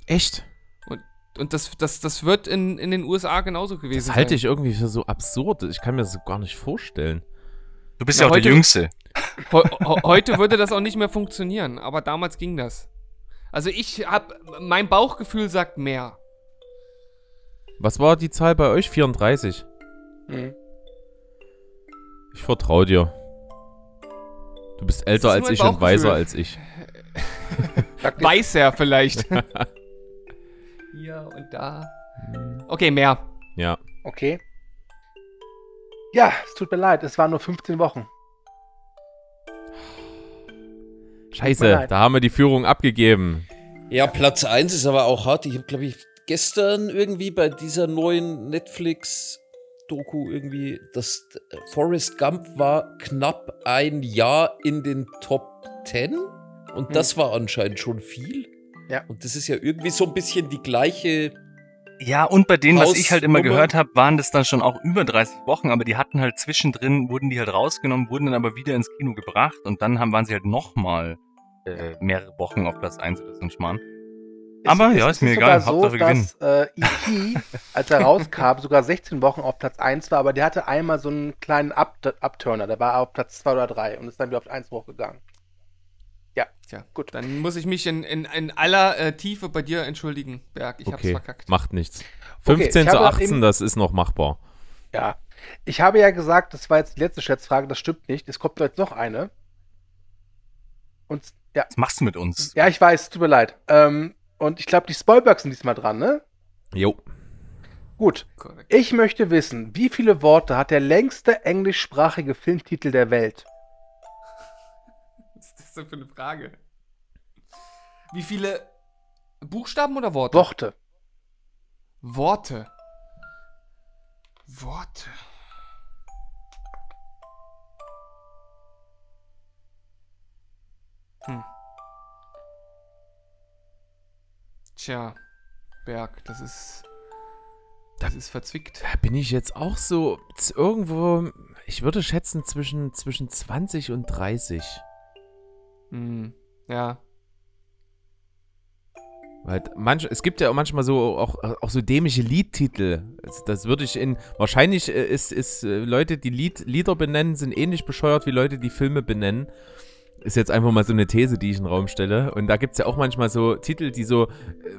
Echt? Und, und das, das, das wird in, in den USA genauso gewesen Das halte sein. ich irgendwie für so absurd. Ich kann mir das so gar nicht vorstellen. Du bist Na, ja auch heute- der Jüngste. Heu- heute würde das auch nicht mehr funktionieren, aber damals ging das. Also ich hab, mein Bauchgefühl sagt mehr. Was war die Zahl bei euch? 34. Mhm. Ich vertraue dir. Du bist älter als ich und weiser als ich. Weiß er vielleicht. Hier und da. Okay, mehr. Ja. Okay. Ja, es tut mir leid, es waren nur 15 Wochen. Scheiße, da haben wir die Führung abgegeben. Ja, Platz 1 ist aber auch hart. Ich habe, glaube ich, gestern irgendwie bei dieser neuen Netflix-Doku irgendwie, das äh, Forrest Gump war knapp ein Jahr in den Top 10 und Hm. das war anscheinend schon viel. Ja. Und das ist ja irgendwie so ein bisschen die gleiche. Ja, und bei denen, was ich halt immer gehört habe, waren das dann schon auch über 30 Wochen, aber die hatten halt zwischendrin, wurden die halt rausgenommen, wurden dann aber wieder ins Kino gebracht und dann haben, waren sie halt nochmal äh, mehrere Wochen auf Platz 1 oder so ein Schmarrn. Aber ja, ist mir sogar egal, Hauptsache wir gewinnen. dass äh, E.T., als er rauskam, sogar 16 Wochen auf Platz 1 war, aber der hatte einmal so einen kleinen Up Upturner, der war auf Platz 2 oder 3 und ist dann wieder auf 1 hochgegangen. Ja, Tja, gut. Dann muss ich mich in, in, in aller äh, Tiefe bei dir entschuldigen, Berg. Ich hab's Okay, verkackt. macht nichts. Okay, 15 ich zu habe 18, eben- das ist noch machbar. Ja. Ich habe ja gesagt, das war jetzt die letzte Schätzfrage, das stimmt nicht. Es kommt jetzt noch eine. Und ja, Was machst du mit uns? ja, ich weiß, tut mir leid. Ähm, und ich glaube, die Spoilbergs sind diesmal dran, ne? Jo. Gut. Korrekt. Ich möchte wissen, wie viele Worte hat der längste englischsprachige Filmtitel der Welt? Ist das denn für eine Frage? Wie viele Buchstaben oder Worte? Worte. Worte. Worte. Hm. Tja, Berg, das ist. Das ist verzwickt. Da bin ich jetzt auch so irgendwo, ich würde schätzen zwischen, zwischen 20 und 30. Hm. Ja. Weil manch, es gibt ja auch manchmal so auch, auch so dämliche Liedtitel. Das, das würde ich in. Wahrscheinlich äh, ist, ist äh, Leute, die Lied, Lieder benennen, sind ähnlich bescheuert wie Leute, die Filme benennen. Ist jetzt einfach mal so eine These, die ich in den Raum stelle. Und da gibt es ja auch manchmal so Titel, die so äh,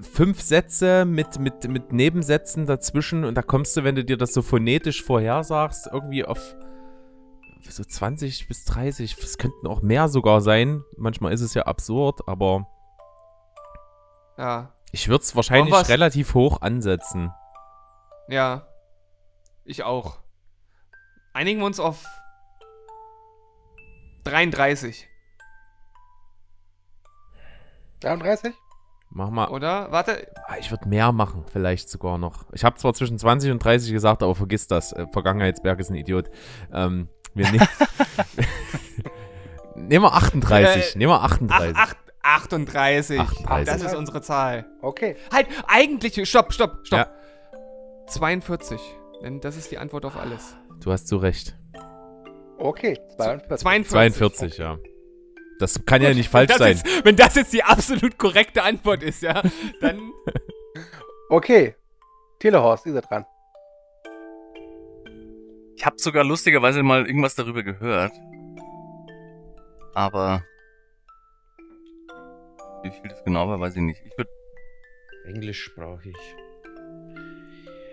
fünf Sätze mit, mit, mit Nebensätzen dazwischen und da kommst du, wenn du dir das so phonetisch vorhersagst, irgendwie auf so 20 bis 30. Es könnten auch mehr sogar sein. Manchmal ist es ja absurd, aber Ja. ich würde es wahrscheinlich relativ hoch ansetzen. Ja. Ich auch. Einigen wir uns auf 33, 33? Mach mal. oder? Warte. Ah, Ich würde mehr machen, vielleicht sogar noch. Ich habe zwar zwischen 20 und 30 gesagt, aber vergiss das. Äh, Vergangenheitsberg ist ein Idiot. Ähm, wir nehmen. nehmen wir 38. Äh, nehmen wir Ach, 38. ach, 38. 38. Das ist unsere Zahl. Okay. Halt, eigentlich. Stopp, stopp, stopp. Ja. 42. Denn das ist die Antwort auf alles. Du hast so recht. Okay, 42. 42. 42, ja. Das kann ja Gut, nicht falsch sein. Jetzt, wenn das jetzt die absolut korrekte Antwort ist, ja, dann. Okay. Telehorst, ihr seid dran. Ich habe sogar lustigerweise mal irgendwas darüber gehört. Aber wie viel das genau war, weiß ich nicht. Ich würde Englischsprachig.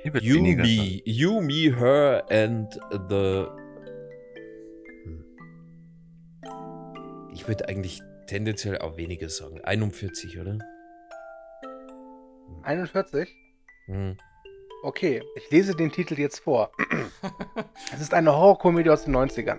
ich würd You, me, you, me, her and the. Hm. Ich würde eigentlich tendenziell auch weniger sagen. 41, oder? 41? Hm. Okay, ich lese den Titel jetzt vor. es ist eine Horrorkomödie aus den 90ern.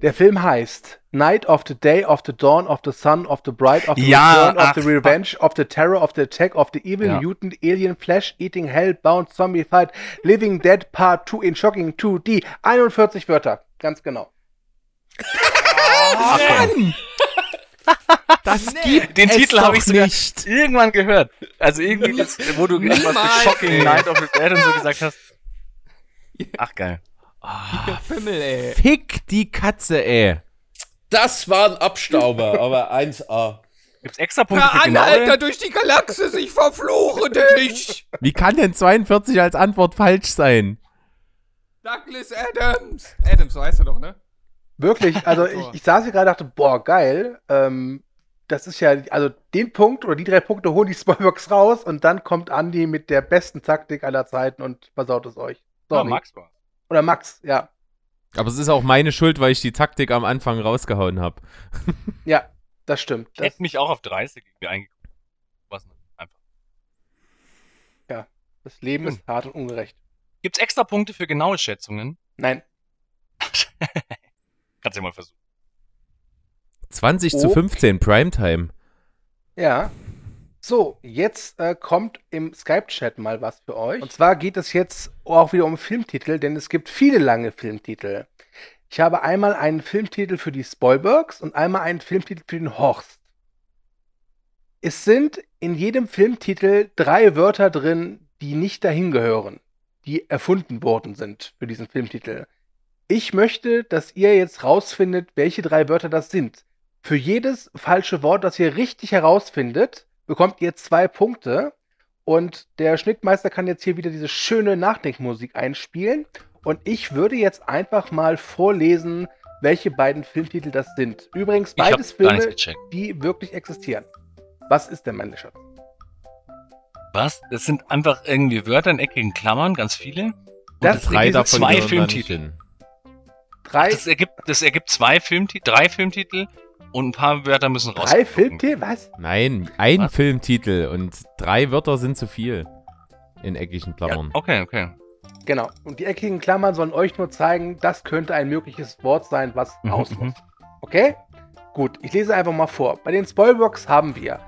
Der Film heißt Night of the Day of the Dawn of the Sun of the Bride of the Ja, Return of ach, the Revenge of the Terror of the Attack of the Evil Ja. Mutant Alien Flesh Eating Hellbound Zombified Living Dead Part 2 in Shocking 2D. 41 Wörter, ganz genau. Mann! Das gibt Den es Titel habe ich sogar nicht. irgendwann gehört. Also irgendwie, das, wo du etwas mit Niemals, Shocking. Night of the Dead und so gesagt hast. Ach geil. Pimmel, ey. Fick die Katze, ey. Das war ein Abstauber, aber 1A. Gibt's extra Punkte Per für genau Anhalter durch die Galaxis, ich verfluche dich! Wie kann denn 42 als Antwort falsch sein? Douglas Adams! Adams, so heißt er doch, ne? Wirklich, also ich, ich saß hier gerade und dachte, boah, geil. Ähm, das ist ja, also den Punkt oder die drei Punkte holen die Spoilbox raus und dann kommt Andy mit der besten Taktik aller Zeiten und versaut es euch. Sorry. Max war. Oder Max, ja. Aber es ist auch meine Schuld, weil ich die Taktik am Anfang rausgehauen habe. Ja, das stimmt. Ich Das, hätte mich auch auf 30 irgendwie eingeguckt. Was? Einfach. das Leben ist hart und ungerecht. Gibt's extra Punkte für genaue Schätzungen? Nein. Kannst ja mal versuchen. 20 zu Oh. 15, Primetime. Ja. So, jetzt äh, kommt im Skype-Chat mal was für euch. Und zwar geht es jetzt auch wieder um Filmtitel, denn es gibt viele lange Filmtitel. Ich habe einmal einen Filmtitel für die Spoilbergs und einmal einen Filmtitel für den Horst. Es sind in jedem Filmtitel drei Wörter drin, die nicht dahin gehören, die erfunden worden sind für diesen Filmtitel. Ich möchte, dass ihr jetzt rausfindet, welche drei Wörter das sind. Für jedes falsche Wort, das ihr richtig herausfindet, bekommt ihr zwei Punkte. Und der Schnittmeister kann jetzt hier wieder diese schöne Nachdenkmusik einspielen. Und ich würde jetzt einfach mal vorlesen, welche beiden Filmtitel das sind. Übrigens beides Filme, die wirklich existieren. Was ist denn, mein Schatz? Was? Das sind einfach irgendwie Wörter in eckigen Klammern, ganz viele. Das Drei davon zwei Filmtitel. Drei, Das ergibt, das ergibt zwei Filmtitel, drei Filmtitel und ein paar Wörter müssen raus. drei Filmtitel? Was? Nein, ein Was? Filmtitel und drei Wörter sind zu viel. In eckigen Ja, Klammern. okay, okay. Genau. Und die eckigen Klammern sollen euch nur zeigen, das könnte ein mögliches Wort sein, was Mhm, raus mhm. muss. Okay? Gut, ich lese einfach mal vor. Bei den Spoilbox haben wir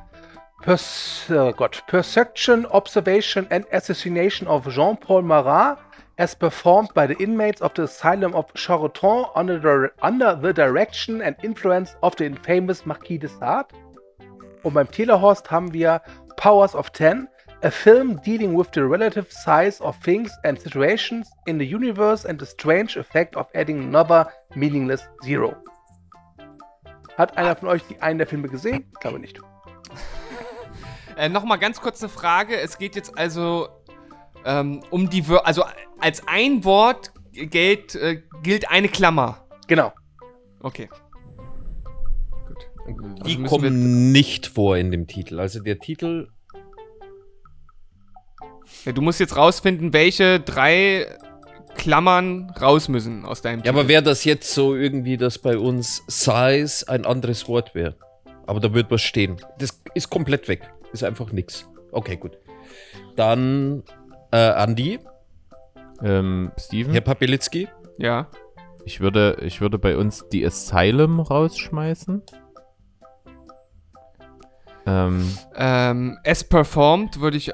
Pers oh Gott, Perception, Observation and Assassination of Jean-Paul Marat as performed by the inmates of the Asylum of Charenton under the, under the direction and influence of the infamous Marquis de Sade. Und beim Telehorst haben wir Powers of Ten, a film dealing with the relative size of things and situations in the universe and the strange effect of adding another meaningless zero. Hat einer von euch die einen der Filme gesehen? Ich glaube nicht. Äh, Nochmal ganz kurz eine Frage. Es geht jetzt also ähm, um die Wörter. Also als ein Wort gilt, äh, gilt eine Klammer. Genau. Okay. Gut. Die Also müssen kommen nicht vor in dem Titel. Also der Titel, Ja, du musst jetzt rausfinden, welche drei Klammern raus müssen aus deinem ja, aber wäre das jetzt so irgendwie, dass bei uns Size ein anderes Wort wäre. Aber da wird was stehen. Das ist komplett weg. Ist einfach nix. Okay, gut. Dann äh, Andi, Ähm, Steven, Herr Papilitzki. Ja. ich, würde, ich würde bei uns die Asylum rausschmeißen. Ähm, Ähm, as performed würde ich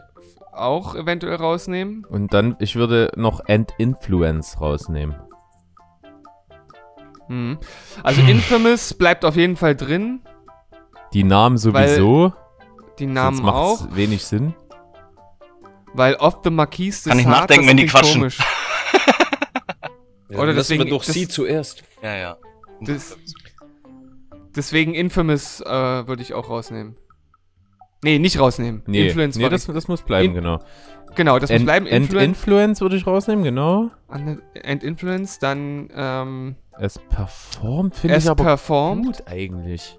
auch eventuell rausnehmen. und dann, ich würde noch End Influence rausnehmen. Mhm. Also Infamous bleibt auf jeden Fall drin. Die Namen sowieso. Die Namen auch. wenig Sinn. Weil off the Marquis des Kann ich Heart, nachdenken, das wenn die quatschen. komisch. Ja, Oder lassen wir doch das- sie zuerst. Ja, ja. Das, deswegen Infamous äh, würde ich auch rausnehmen. Nee, nicht rausnehmen. Nee, Influence nee das, das muss bleiben, In- genau. Genau, das muss End- bleiben. End Influence, Influence würde ich rausnehmen, genau. and Influence, dann ähm, Es performt, finde ich aber performt. gut eigentlich.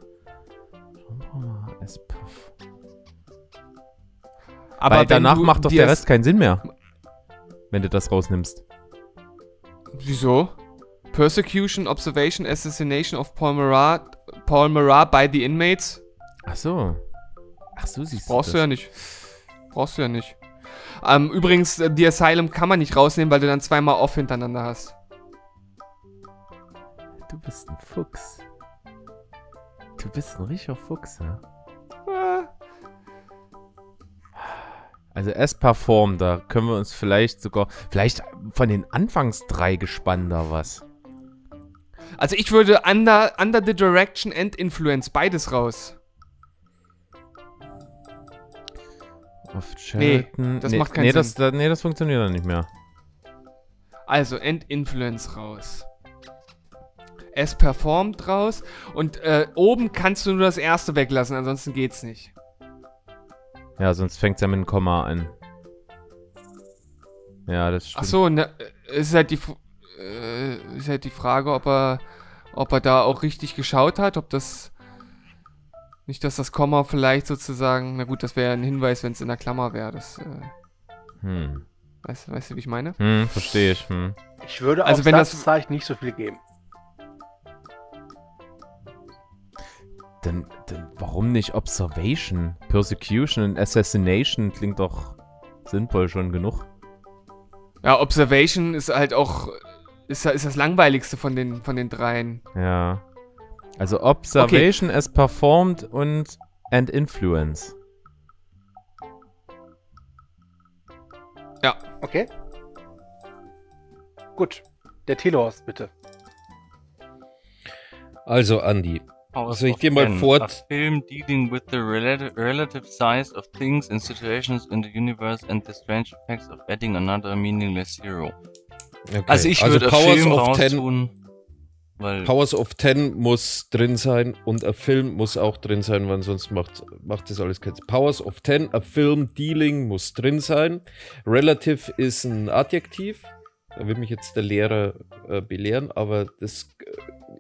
Schauen aber Weil danach macht doch der es- Rest keinen Sinn mehr. Wenn du das rausnimmst. Wieso? Persecution, Observation, Assassination of Paul Marat, Paul Marat by the Inmates? Ach so. Ach so, siehst Brauchst du du ja nicht. Brauchst du ja nicht. Ähm, übrigens, äh, die Asylum kann man nicht rausnehmen, weil du dann zweimal off hintereinander hast. Du bist ein Fuchs. Du bist ein richtiger Fuchs, ja? Äh, Also es performt, da können wir uns vielleicht sogar, vielleicht von den Anfangs drei gespannt da was. Also ich würde under, under the Direction and Influence beides raus. Auf Nee, Chatten. das nee, macht keinen nee, Sinn. Das, da- nee, das funktioniert dann nicht mehr. Also and Influence raus. Es performt raus und äh, oben kannst du nur das erste weglassen, ansonsten geht's nicht. Ja, sonst fängt es ja mit einem Komma an. Ja, das stimmt. Ach so, ne, äh, ist halt die äh, ist halt die Frage, ob er ob er da auch richtig geschaut hat, ob das nicht, dass das Komma vielleicht sozusagen, na gut, das wäre ein Hinweis, wenn es in der Klammer wäre. Das, äh, Hm. weißt, weißt du, wie ich meine? Hm, verstehe ich. Hm. Ich würde Also auf wenn das das- Zeichen nicht so viel geben. Dann, dann, warum nicht Observation? Persecution und Assassination klingt doch sinnvoll schon genug. Ja, Observation ist halt auch ist, ist das langweiligste von den von den dreien. Ja. Also Observation as performed und and influence. Ja. Okay. Gut. Der Telehorst, bitte. Also, Andi. Soll ich dir mal vor- A film dealing with the relative, size of things and situations in the universe and the strange effects of adding another meaningless zero. Okay. Also ich Also würde Powers Film of Ten- weil Powers of Ten muss drin sein und ein Film muss auch drin sein, weil sonst macht, macht das alles keinen Sinn. Powers of Ten, a Film Dealing muss drin sein. Relative ist ein Adjektiv. Da will mich jetzt der Lehrer äh, belehren, aber das äh,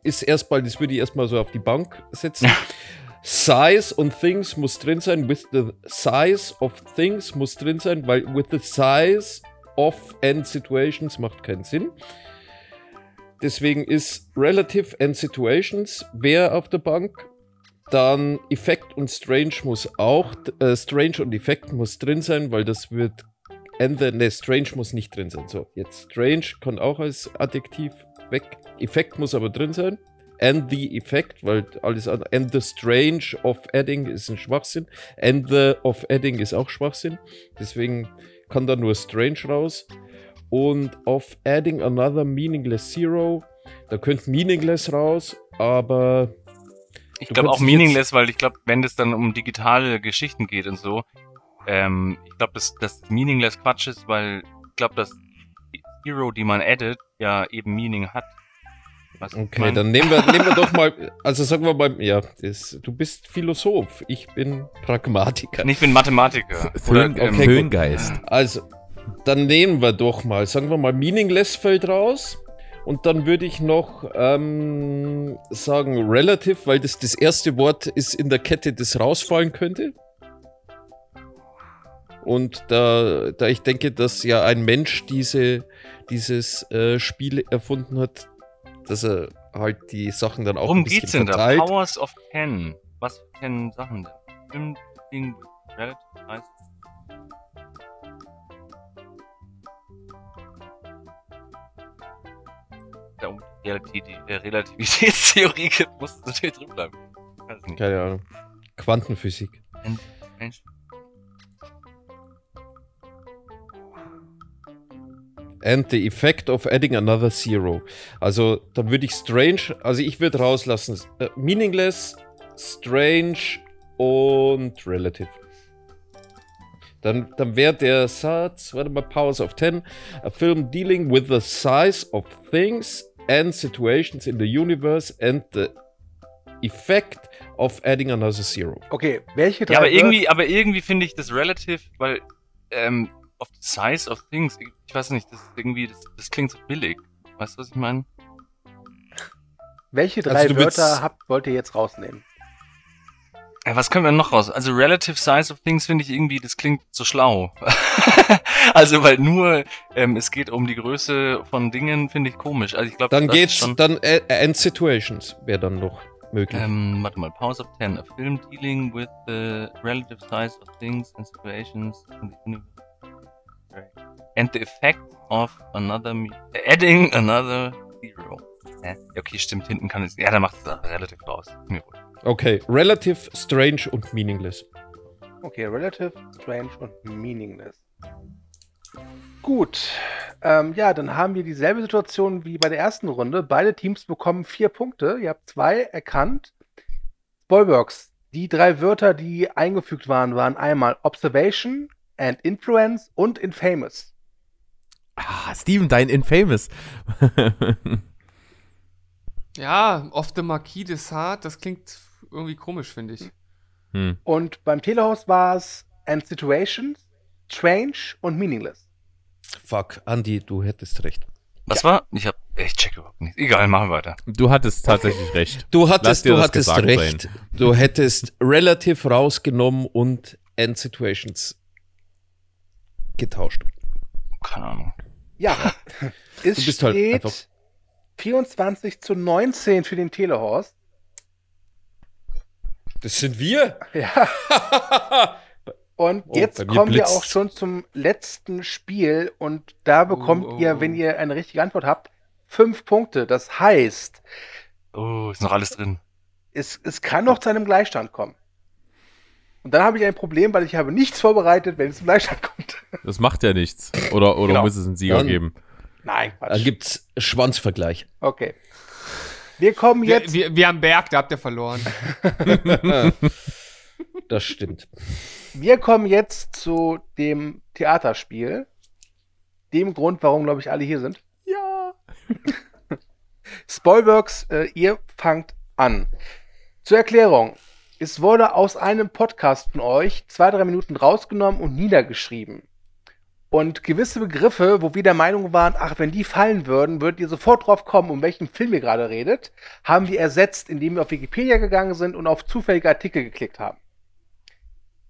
ist erstmal, das würde ich erstmal so auf die Bank setzen. Size und Things muss drin sein. With the size of things muss drin sein, weil with the size of and situations macht keinen Sinn. Deswegen ist Relative and Situations wer auf der Bank. Dann Effekt und Strange muss auch, äh, Strange und Effekt muss drin sein, weil das wird. And the, ne, Strange muss nicht drin sein. So, jetzt Strange kann auch als Adjektiv weg. Effekt muss aber drin sein. And the Effect, weil alles andere. And the Strange of Adding ist ein Schwachsinn. And the of Adding ist auch Schwachsinn. Deswegen kann da nur Strange raus. Und of Adding Another Meaningless Zero, da könnte Meaningless raus, aber. ich glaube auch meaningless, weil ich glaube, wenn es dann um digitale Geschichten geht und so, ähm, ich glaube, dass das meaningless Quatsch ist, weil ich glaube, dass Zero, die man addet, ja eben Meaning hat. Was Okay, dann nehmen wir, nehmen wir doch mal, also sagen wir mal, ja, das, du bist Philosoph, ich bin Pragmatiker. Ich bin Mathematiker. Oder, ähm, okay, Föhngeist. Also, dann nehmen wir doch mal, sagen wir mal, Meaningless fällt raus. Und dann würde ich noch ähm, sagen Relative, weil das das erste Wort ist in der Kette, das rausfallen könnte. Und da, da ich denke, dass ja ein Mensch diese, dieses äh, Spiel erfunden hat, dass er halt die Sachen dann auch Worum ein bisschen geht's denn da? verteilt. Powers of Ten. Was für Ten Sachen denn? Ding. Da um die äh, Relativitätstheorie gibt, muss es natürlich drin bleiben. Keine Ahnung. Quantenphysik. Mensch. And the effect of adding another zero. Also, da würde ich strange, also ich würde rauslassen. Äh, meaningless, strange und relative. Dann, dann wäre der Satz, warte mal, Powers of Ten, a film dealing with the size of things and situations in the universe and the effect of adding another zero. Okay, welche drei Ja, aber irgendwie, aber irgendwie finde ich das relative, weil ähm, of the size of things, ich, weiß nicht, das ist irgendwie, das, das klingt so billig. Weißt du, was ich meine? Welche drei Also du willst- Wörter habt, wollt ihr jetzt rausnehmen? Ja, was können wir noch raus? Also relative size of things finde ich irgendwie, das klingt so schlau. also weil nur ähm, es geht um die Größe von Dingen, finde ich komisch. Also ich glaube, Dann das ist geht's, schon. dann äh, and situations wäre dann noch möglich. Ähm, warte mal, Pause of 10. A film dealing with the relative size of things and situations in the universe. And the effect of another adding another zero. Hä? Ja, Okay, stimmt, hinten kann es. Ja, da macht es da relativ raus. Mir. Okay, relative, strange und meaningless. Okay, relative, strange und meaningless. Gut. Ähm, ja, dann haben wir dieselbe Situation wie bei der ersten Runde. Beide Teams bekommen vier Punkte. Ihr habt zwei erkannt. Spoilworks. Die drei Wörter, die eingefügt waren, waren einmal Observation and Influence und Infamous. Ah, Steven, dein Infamous. Ja, off the Marquis de Sade, das klingt irgendwie komisch, finde ich. hm. Und beim Telehaus war es and Situations, Strange und Meaningless. Fuck, Andy, du hättest recht. Was war? Ich hab. Ich check überhaupt nicht. Egal, machen wir weiter. Du hattest tatsächlich recht. Du hattest, du hattest recht. sein. Du hättest relative rausgenommen und end situations getauscht. Keine Ahnung. Ja, es Du bist halt steht einfach- 24 zu 19 für den Telehorst. Das sind wir. Ja. Und Oh, jetzt kommen wir auch schon zum letzten Spiel und da bekommt oh, ihr, oh. wenn ihr eine richtige Antwort habt, fünf Punkte. Das heißt, Oh, ist noch alles drin. es, es kann noch zu einem Gleichstand kommen. Und dann habe ich ein Problem, weil ich habe nichts vorbereitet, wenn es zum Gleichstand kommt. Das macht ja nichts. Oder, oder Genau. muss es einen Sieger Dann- geben? Nein, Dann Quatsch. gibt's Schwanzvergleich. Okay. Wir kommen Wir, jetzt. wir, wir am Berg, da habt ihr verloren. Das stimmt. Wir kommen jetzt zu dem Theaterspiel. Dem Grund, warum, glaube ich, alle hier sind. Ja. Spoilworks, äh, ihr fangt an. Zur Erklärung. Es wurde aus einem Podcast von euch zwei, drei Minuten rausgenommen und niedergeschrieben. Und gewisse Begriffe, wo wir der Meinung waren, ach, wenn die fallen würden, würdet ihr sofort drauf kommen, um welchen Film ihr gerade redet, haben wir ersetzt, indem wir auf Wikipedia gegangen sind und auf zufällige Artikel geklickt haben.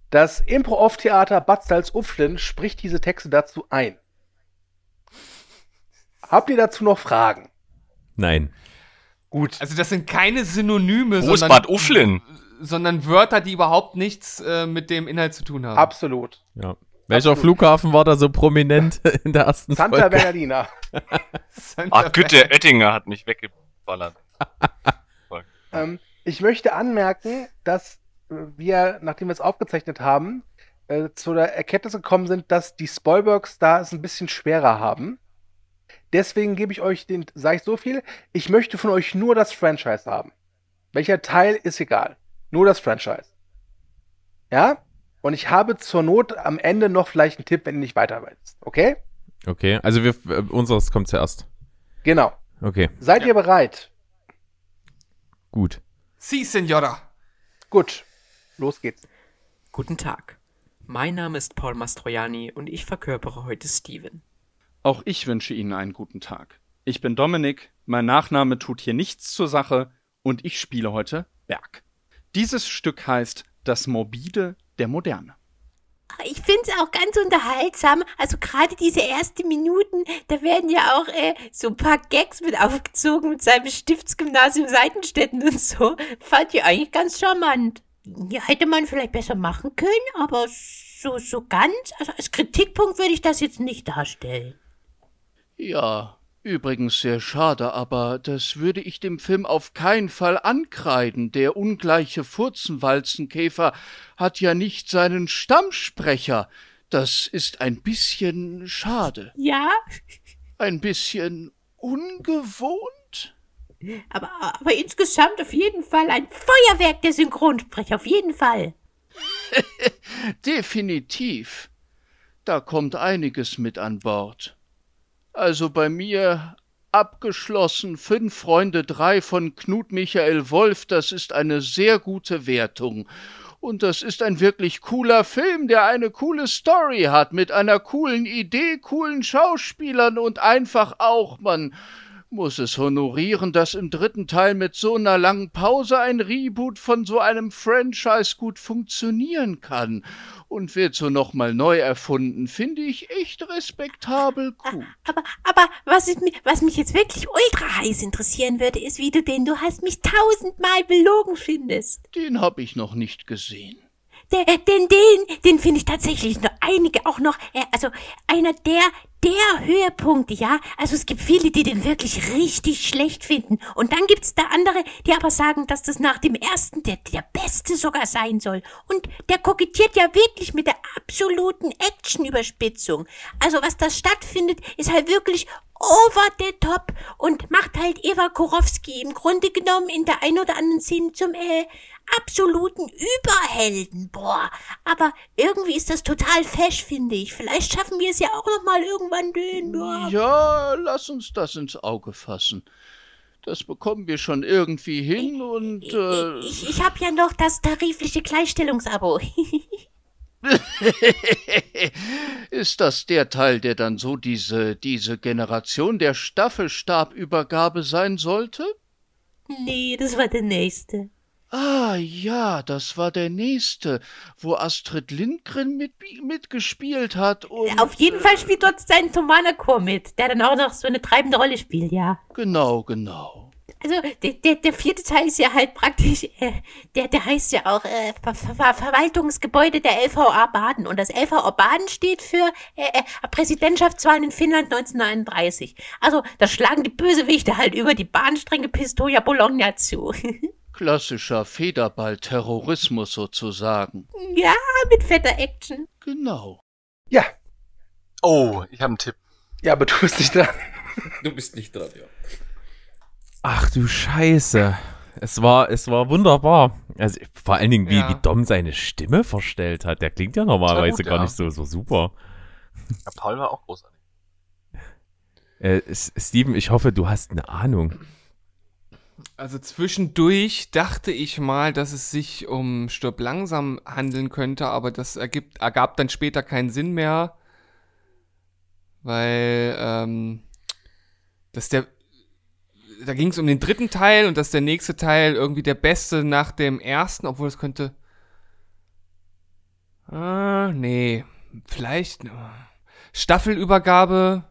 Das Impro-Off-Theater Bad Salzuflen spricht diese Texte dazu ein. Habt ihr dazu noch Fragen? Nein. Gut. Also das sind keine Synonyme, Wo ist sondern, Bad Ufflin? Sondern Wörter, die überhaupt nichts äh, mit dem Inhalt zu tun haben. Absolut. Ja. Welcher Absolut. Flughafen war da so prominent in der ersten Santa Folge? Bernardina. Santa Ach, Güte, Oettinger hat mich weggeballert. Ähm, ich möchte anmerken, dass äh, wir, nachdem wir es aufgezeichnet haben, äh, zu der Erkenntnis gekommen sind, dass die Spoilbergs da es ein bisschen schwerer haben. Deswegen gebe ich euch den, sage ich so viel, ich möchte von euch nur das Franchise haben. Welcher Teil ist egal. Nur das Franchise. Ja? Und ich habe zur Not am Ende noch vielleicht einen Tipp, wenn ihr nicht weiterarbeitest. Okay? Okay, also wir, äh, unseres kommt zuerst. Genau. Okay, Seid ihr bereit? gut. Si, Senora. Gut. Los geht's. Guten Tag. Mein Name ist Paul Mastroianni und ich verkörpere heute Steven. Auch ich wünsche Ihnen einen guten Tag. Ich bin Dominik, mein Nachname tut hier nichts zur Sache und ich spiele heute Berg. Dieses Stück heißt Das Morbide der Moderne. Ich finde es auch ganz unterhaltsam. Also gerade diese ersten Minuten, da werden ja auch äh, so ein paar Gags mit aufgezogen mit seinem Stiftsgymnasium Seitenstetten und so. Fand ich eigentlich ganz charmant. Ja, hätte man vielleicht besser machen können, aber so, so ganz, also als Kritikpunkt würde ich das jetzt nicht darstellen. Ja, übrigens sehr schade, aber das würde ich dem Film auf keinen Fall ankreiden. Der ungleiche Furzenwalzenkäfer hat ja nicht seinen Stammsprecher. Das ist ein bisschen schade. Ja, Ein bisschen ungewohnt? aber, aber insgesamt auf jeden Fall ein Feuerwerk der Synchronsprecher, auf jeden Fall. Definitiv. Da kommt einiges mit an Bord. Also bei mir abgeschlossen fünf Freunde drei von Knut Michael Wolf, das ist eine sehr gute Wertung. Und das ist ein wirklich cooler Film, der eine coole Story hat, mit einer coolen Idee, coolen Schauspielern und einfach auch, man muss es honorieren, dass im dritten Teil mit so einer langen Pause ein Reboot von so einem Franchise gut funktionieren kann. Und wird so nochmal neu erfunden, finde ich echt respektabel gut. Aber, aber was, ist, was mich jetzt wirklich ultra heiß interessieren würde, ist, wie du den Du hast mich tausendmal belogen findest. Den habe ich noch nicht gesehen. Der, den, den, den finde ich tatsächlich noch einige auch noch, äh, also einer der, der Höhepunkte, ja. Also es gibt viele, die den wirklich richtig schlecht finden. Und dann gibt's da andere, die aber sagen, dass das nach dem ersten der, der beste sogar sein soll. Und der kokettiert ja wirklich mit der absoluten Action-Überspitzung. Also was da stattfindet, ist halt wirklich over the top und macht halt Eva Korowski im Grunde genommen in der ein oder anderen Szene zum äh, absoluten Überhelden. Boah, aber irgendwie ist das total fesch, finde ich. Vielleicht schaffen wir es ja auch noch mal irgendwann den. Boah. Ja, lass uns das ins Auge fassen. Das bekommen wir schon irgendwie hin und äh, Ich, ich habe ja noch das tarifliche Gleichstellungsabo. ist das der Teil, der dann so diese diese Generation der Staffelstabübergabe sein sollte? nee, das war der nächste. Ah ja, das war der nächste, wo Astrid Lindgren mit, mitgespielt hat und Auf jeden Fall spielt dort sein Tomana-Chor mit, der dann auch noch so eine treibende Rolle spielt, ja. genau, genau. Also, der, der, der vierte Teil ist ja halt praktisch, äh, der, der heißt ja auch äh, Ver Ver Verwaltungsgebäude der LVA Baden. Und das LVA Baden steht für äh, äh, Präsidentschaftswahlen in Finnland 1939. Also, da schlagen die Bösewichte halt über die Bahnstränge Pistoia Bologna zu. Klassischer Federball-Terrorismus sozusagen. ja, mit fetter Action. Genau. Ja. Oh, ich habe einen Tipp. Ja, aber du bist nicht dran. Du bist nicht dran, ja. Ach du Scheiße. Es war, es war wunderbar. Also, vor allen Dingen, wie, Ja. wie Dom seine Stimme verstellt hat. Der klingt ja normalerweise gut, gar ja. nicht so, so super. Ja, Paul war auch großartig. Äh, Steven, ich hoffe, du hast eine Ahnung. Also zwischendurch dachte ich mal, dass es sich um Stirb langsam handeln könnte, aber das ergibt, ergab dann später keinen Sinn mehr, weil ähm, dass der da ging es um den dritten Teil und dass der nächste Teil irgendwie der beste nach dem ersten, obwohl es könnte ah, nee, vielleicht Staffelübergabe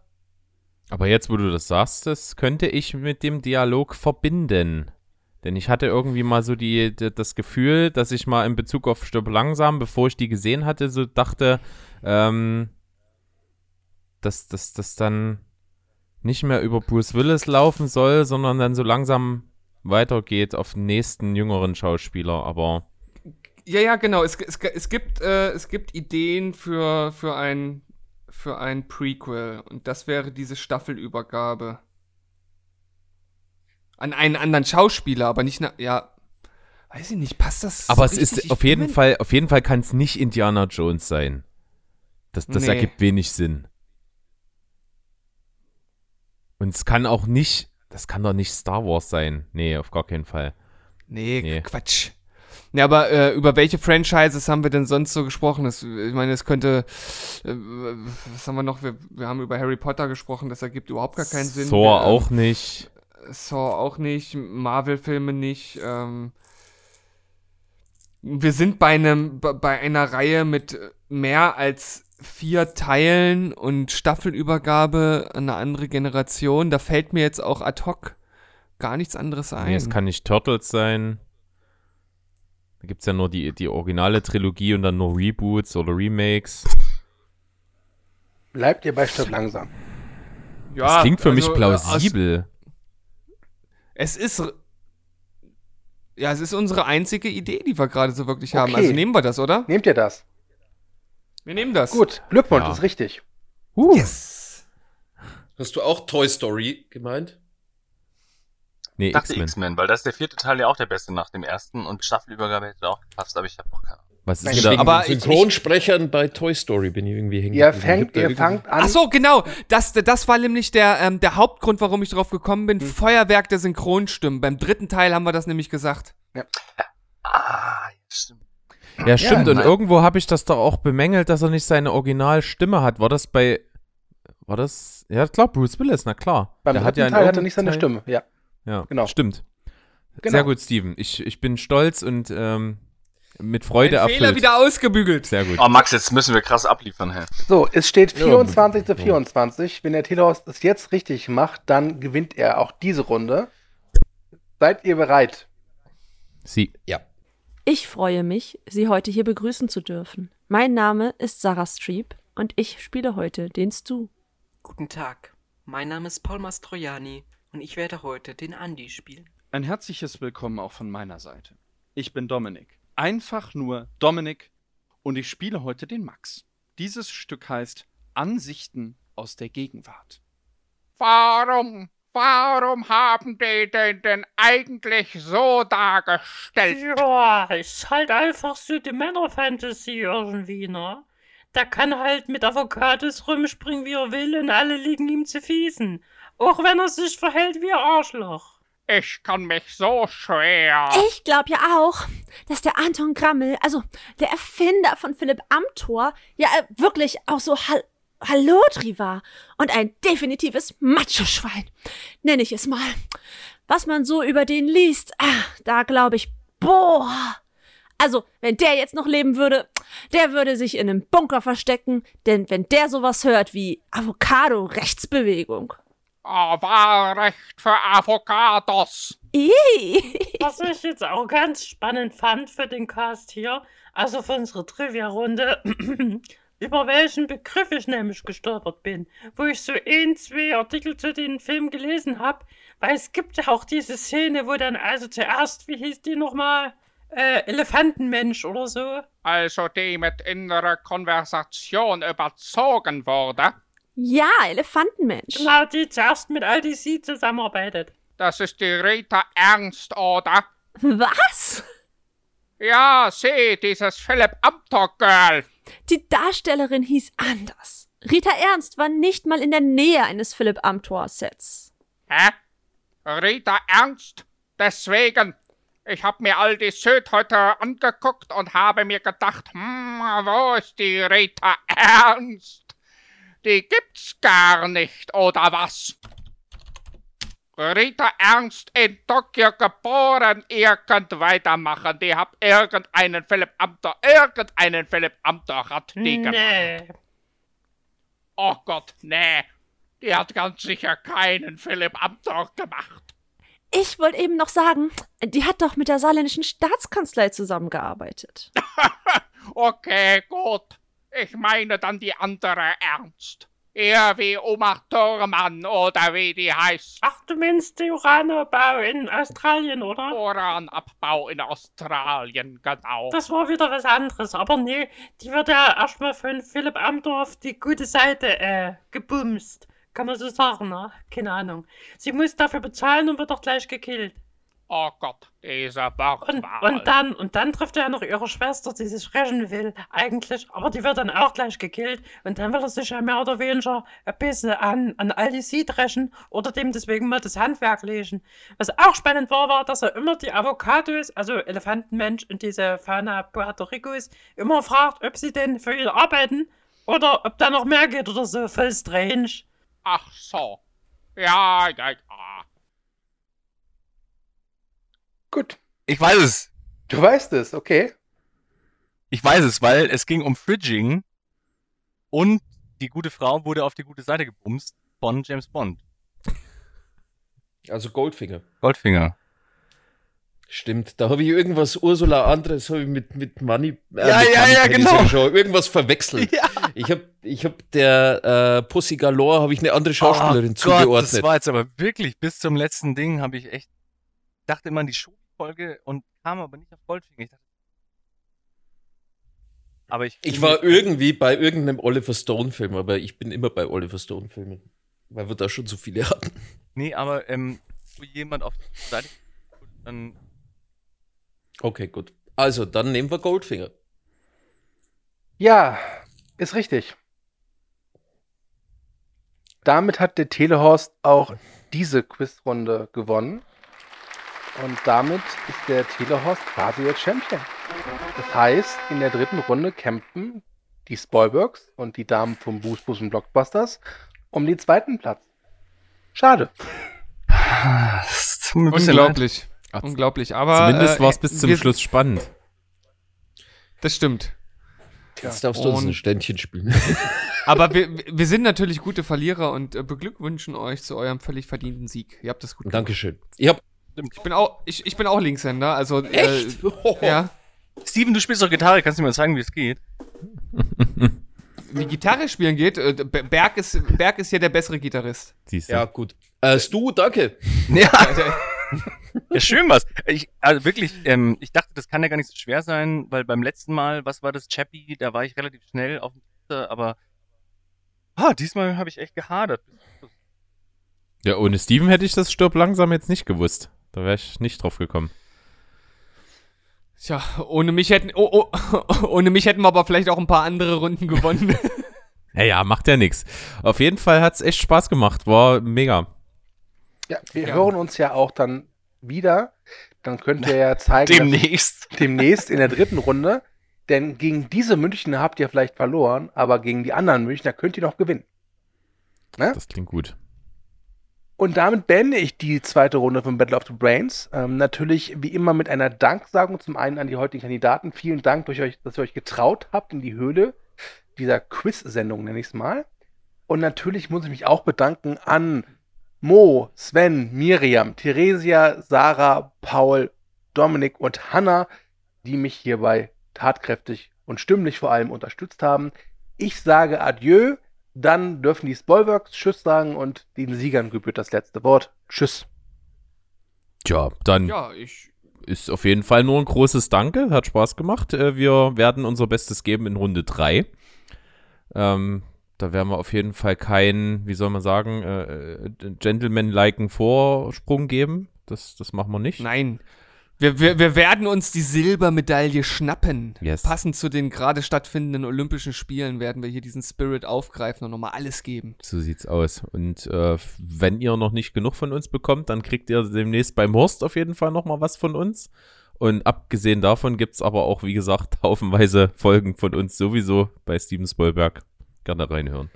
Aber jetzt, wo du das sagst, das könnte ich mit dem Dialog verbinden. Denn ich hatte irgendwie mal so die, das Gefühl, dass ich mal in Bezug auf Stirb langsam, bevor ich die gesehen hatte, so dachte, ähm, dass das dann nicht mehr über Bruce Willis laufen soll, sondern dann so langsam weitergeht auf den nächsten jüngeren Schauspieler. Aber Ja, ja, genau. Es, es, es, gibt, äh, es gibt Ideen für, für, ein, für ein Prequel. Und das wäre diese Staffelübergabe. An einen anderen Schauspieler, aber nicht na, ja. Weiß ich nicht, passt das? Aber so es richtig? ist Ich auf jeden Fall, auf jeden Fall kann es nicht Indiana Jones sein. Das, das Nee. ergibt wenig Sinn. Und es kann auch nicht, das kann doch nicht Star Wars sein. Nee, auf gar keinen Fall. Nee, Nee. Quatsch. Ja, aber äh, über welche Franchises haben wir denn sonst so gesprochen? Das, ich meine, es könnte. Äh, was haben wir noch? Wir, wir haben über Harry Potter gesprochen, das ergibt überhaupt gar keinen Sinn. Thor wir, ähm, auch nicht. Saw auch nicht, Marvel-Filme nicht. Ähm, wir sind bei einem bei einer Reihe mit mehr als vier Teilen und Staffelübergabe an eine andere Generation. Da fällt mir jetzt auch ad hoc gar nichts anderes ein. Nee, es kann nicht Turtles sein. Da gibt es ja nur die, die originale Trilogie und dann nur Reboots oder Remakes. Bleibt ihr bei Stirb langsam. das klingt für mich also, äh, plausibel. Es ist. Ja, es ist unsere einzige Idee, die wir gerade so wirklich haben. Okay. Also nehmen wir das, oder? Nehmt ihr das? Wir nehmen das. Gut, Glückwunsch, Ja. ist richtig. Uh. Yes. Hast du auch Toy Story gemeint? Nee, X-Men. Weil das ist der vierte Teil ja auch der beste nach dem ersten und Staffelübergabe hätte auch gepasst, aber ich habe noch keine Ahnung. Was ist denn da? den Synchronsprechern bei Toy Story bin ich irgendwie hängen. Ihr fängt- ihr fangt an- Ach so, genau. Das, das war nämlich der, ähm, der Hauptgrund, warum ich drauf gekommen bin. Feuerwerk der Synchronstimmen. Beim dritten Teil haben wir das nämlich gesagt. Ja. Ja, stimmt. und nein. irgendwo habe ich das doch auch bemängelt, dass er nicht seine Originalstimme hat. War das bei. War das. Ja, klar, Bruce Willis, na klar. Beim Der hat ja Teil hat er nicht seine Teil- Stimme. Ja. Ja, Genau. Stimmt. Genau. Sehr gut, Steven. Ich, ich bin stolz und ähm, mit Freude Ein erfüllt. Fehler wieder ausgebügelt. Sehr gut. Oh, Max, jetzt müssen wir krass abliefern, hä? So, es steht Ja, 24 zu ja. 24. Wenn der Telehorst es jetzt richtig macht, dann gewinnt er auch diese Runde. Seid ihr bereit? Sie. Ja. Ich freue mich, Sie heute hier begrüßen zu dürfen. Mein Name ist Sarah Streep und ich spiele heute den Stu. Guten Tag. Mein Name ist Paul Mastroianni und ich werde heute den Andy spielen. Ein herzliches Willkommen auch von meiner Seite. Ich bin Dominik. Einfach nur Dominik und ich spiele heute den Max. Dieses Stück heißt Ansichten aus der Gegenwart. Warum, warum haben die den denn eigentlich so dargestellt? Ja, ist halt einfach so die Männerfantasie irgendwie, ne? Der kann halt mit Avocados rumspringen, wie er will, und alle liegen ihm zu Fiesen. Auch wenn er sich verhält wie ein Arschloch. Ich kann mich so schwer. Ich glaube ja auch, dass der Anton Grammel, also der Erfinder von Philipp Amthor, ja äh, wirklich auch so Hall Hallodri war und ein definitives Macho-Schwein, nenne ich es mal. Was man so über den liest, ah, da glaube ich, boah. Also, wenn der jetzt noch leben würde, der würde sich in einem Bunker verstecken, denn wenn der sowas hört wie Avocado-Rechtsbewegung. Aber recht für Avocados. Was ich jetzt auch ganz spannend fand für den Cast hier, also für unsere Trivia-Runde, über welchen Begriff ich nämlich gestolpert bin, wo ich so ein, zwei Artikel zu den Film gelesen habe, weil es gibt ja auch diese Szene, wo dann also zuerst, wie hieß die nochmal, äh, Elefantenmensch oder so. Also die mit innerer Konversation überzogen wurde. Ja, Elefantenmensch. Genau, die zuerst mit Aldi C zusammenarbeitet. Das ist die Rita Ernst, oder? Was? Ja, sie, dieses Philipp Amthor Girl. Die Darstellerin hieß anders. Rita Ernst war nicht mal in der Nähe eines Philipp Amthor-Sets. Hä? Rita Ernst? Deswegen. Ich hab mir all die Süd heute angeguckt und habe mir gedacht, hm, wo ist die Rita Ernst? Die gibt's gar nicht, oder was? Rita Ernst in Tokio geboren, ihr könnt weitermachen. Die hat irgendeinen Philipp Amthor, irgendeinen Philipp Amthor hat die gemacht. Nee. Oh Gott, nee. Die hat ganz sicher keinen Philipp Amthor gemacht. Ich wollte eben noch sagen, die hat doch mit der saarländischen Staatskanzlei zusammengearbeitet. Okay, gut. Ich meine dann die andere Ernst. Eher wie Oma Thurmann oder wie die heißt. Ach, du meinst den Uranabbau in Australien, oder? Uranabbau in Australien, genau. Das war wieder was anderes, aber nee, die wird ja erstmal von Philipp Amthor auf die gute Seite äh, gebumst. Kann man so sagen, ne? Keine Ahnung. Sie muss dafür bezahlen und wird doch gleich gekillt. Oh Gott, diese Und, Wortwahl. und dann, und dann trifft er ja noch ihre Schwester, die sich rächen will, eigentlich, aber die wird dann auch gleich gekillt. Und dann will er sich ja mehr oder weniger ein bisschen an, an Aldi Seed rächen oder dem deswegen mal das Handwerk legen. Was auch spannend war, war, dass er immer die Avocados, also Elefantenmensch und diese Fauna Puerto Ricos, immer fragt, ob sie denn für ihn arbeiten oder ob da noch mehr geht oder so. Voll strange. Ach so. Ja, ja, ja. Gut. Ich weiß es. Du weißt es, okay. Ich weiß es, weil es ging um Fridging und die gute Frau wurde auf die gute Seite gebumst von James Bond. Also Goldfinger. Goldfinger. Stimmt, da habe ich irgendwas Ursula anderes habe ich mit mit Money äh, Ja, mit ja, Money ja, genau. schon, irgendwas verwechselt. Ich habe ich habe der äh, Pussy Galore habe ich eine andere Schauspielerin oh zugeordnet. Gott, das war jetzt aber wirklich bis zum letzten Ding habe ich echt dachte immer an die Showfolge und kam aber nicht auf Goldfinger. Ich dachte, aber ich Ich war irgendwie bei irgendeinem Oliver Stone Film, aber ich bin immer bei Oliver Stone Filmen, weil wir da schon so viele hatten. Nee, aber ähm, wo jemand auf die Seite dann Okay, gut. Also, dann nehmen wir Goldfinger. Ja, ist richtig. Damit hat der Telehorst auch diese Quizrunde gewonnen. Und damit ist der Telehorst quasi der Champion. Das heißt, in der dritten Runde kämpfen die Spoilbergs und die Damen vom Boost und Blockbusters um den zweiten Platz. Schade. Unglaublich. Unglaublich. Aber Zumindest äh, war es bis zum Schluss spannend. Das stimmt. Jetzt darfst du uns ein Ständchen spielen. Aber wir, wir sind natürlich gute Verlierer und äh, beglückwünschen euch zu eurem völlig verdienten Sieg. Ihr habt das gut gemacht. Dankeschön. Ich, hab, ich, bin, auch, ich, ich bin auch Linkshänder, also. Echt? Äh, ja. Steven, du spielst doch Gitarre, kannst du mir mal zeigen, wie es geht? Wie Gitarre spielen geht, äh, Be- Berg ist, Berg ist ja der bessere Gitarrist. Siehst Ja, gut. Äh, Stu, danke. Ja. Ja, schön was. Ich, also wirklich, ähm, ich dachte, das kann ja gar nicht so schwer sein, weil beim letzten Mal, was war das, Chappie, da war ich relativ schnell auf dem Piste, aber ah, diesmal habe ich echt gehadert. Ja, ohne Steven hätte ich das Stirb langsam jetzt nicht gewusst. Da wäre ich nicht drauf gekommen. Tja, ohne mich hätten, oh, oh, ohne mich hätten wir aber vielleicht auch ein paar andere Runden gewonnen. Ja, ja, macht ja nichts. Auf jeden Fall hat es echt Spaß gemacht. War mega. Ja, wir hören uns ja auch dann wieder. Dann könnt ihr ja zeigen. dass- Demnächst. demnächst in der dritten Runde. Denn gegen diese Münchner habt ihr vielleicht verloren, aber gegen die anderen Münchner könnt ihr noch gewinnen. Ne? Das klingt gut. Und damit beende ich die zweite Runde von Battle of the Brains. Ähm, natürlich wie immer mit einer Danksagung zum einen an die heutigen Kandidaten. Vielen Dank, euch, dass ihr euch getraut habt in die Höhle dieser Quiz-Sendung, nenne ich es mal. Und natürlich muss ich mich auch bedanken an Mo, Sven, Miriam, Theresia, Sarah, Paul, Dominik und Hanna, die mich hierbei tatkräftig und stimmlich vor allem unterstützt haben. Ich sage Adieu, dann dürfen die Spoilworks Tschüss sagen und den Siegern gebührt das letzte Wort. Tschüss. Tja, dann ja, ich. ist auf jeden Fall nur ein großes Danke. Hat Spaß gemacht. Äh, Wir werden unser Bestes geben in Runde 3. Ähm, da werden wir auf jeden Fall keinen, wie soll man sagen, äh, äh, Gentleman-liken Vorsprung geben. Das, das machen wir nicht. Nein. Wir, wir, wir werden uns die Silbermedaille schnappen. Yes. Passend zu den gerade stattfindenden Olympischen Spielen werden wir hier diesen Spirit aufgreifen und nochmal alles geben. So sieht's aus. Und äh, wenn ihr noch nicht genug von uns bekommt, dann kriegt ihr demnächst beim Horst auf jeden Fall nochmal was von uns. Und abgesehen davon gibt's aber auch, wie gesagt, haufenweise Folgen von uns sowieso bei Steven Spielberg. Gerne reinhören.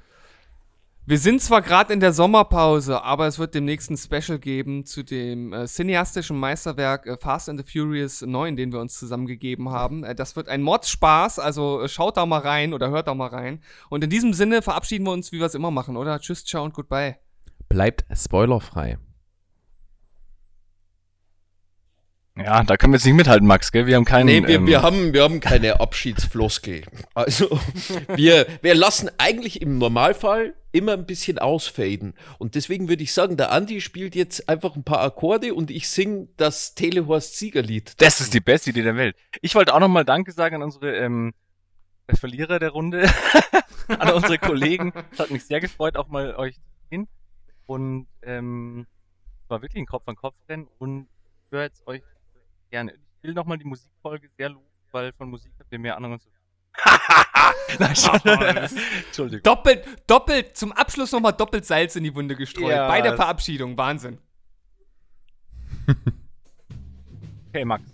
Wir sind zwar gerade in der Sommerpause, aber es wird demnächst ein Special geben zu dem äh, cineastischen Meisterwerk äh, Fast and the Furious 9, den wir uns zusammengegeben haben. Äh, das wird ein Mordspaß, also äh, schaut da mal rein oder hört da mal rein. Und in diesem Sinne verabschieden wir uns, wie wir es immer machen, oder? Tschüss, ciao und goodbye. Bleibt spoilerfrei. Ja, da können wir jetzt nicht mithalten, Max, gell? Wir haben keinen. Nee, wir, ähm, wir, haben, wir haben keine Abschiedsfloskel. Also, wir, wir lassen eigentlich im Normalfall immer ein bisschen ausfaden. Und deswegen würde ich sagen, der Andi spielt jetzt einfach ein paar Akkorde und ich singe das Telehorst-Siegerlied. Das ist die beste Idee der Welt. Ich wollte auch nochmal Danke sagen an unsere ähm, Verlierer der Runde, an unsere Kollegen. Es hat mich sehr gefreut, auch mal euch zu sehen. Und ähm, war wirklich ein Kopf an Kopf rennen und ich höre jetzt euch gerne. Ich will nochmal die Musikfolge sehr loben, weil von Musik habt ihr mehr Ahnung. Nein, schon- Entschuldigung. Doppelt, doppelt, zum Abschluss nochmal doppelt Salz in die Wunde gestreut. Ja. Bei der Verabschiedung, Wahnsinn. Okay, Max.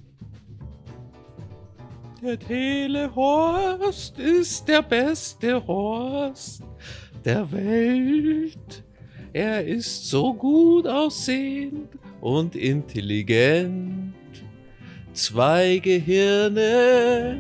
Der Telehorst ist der beste Horst der Welt. Er ist so gut aussehend und intelligent. Zwei Gehirne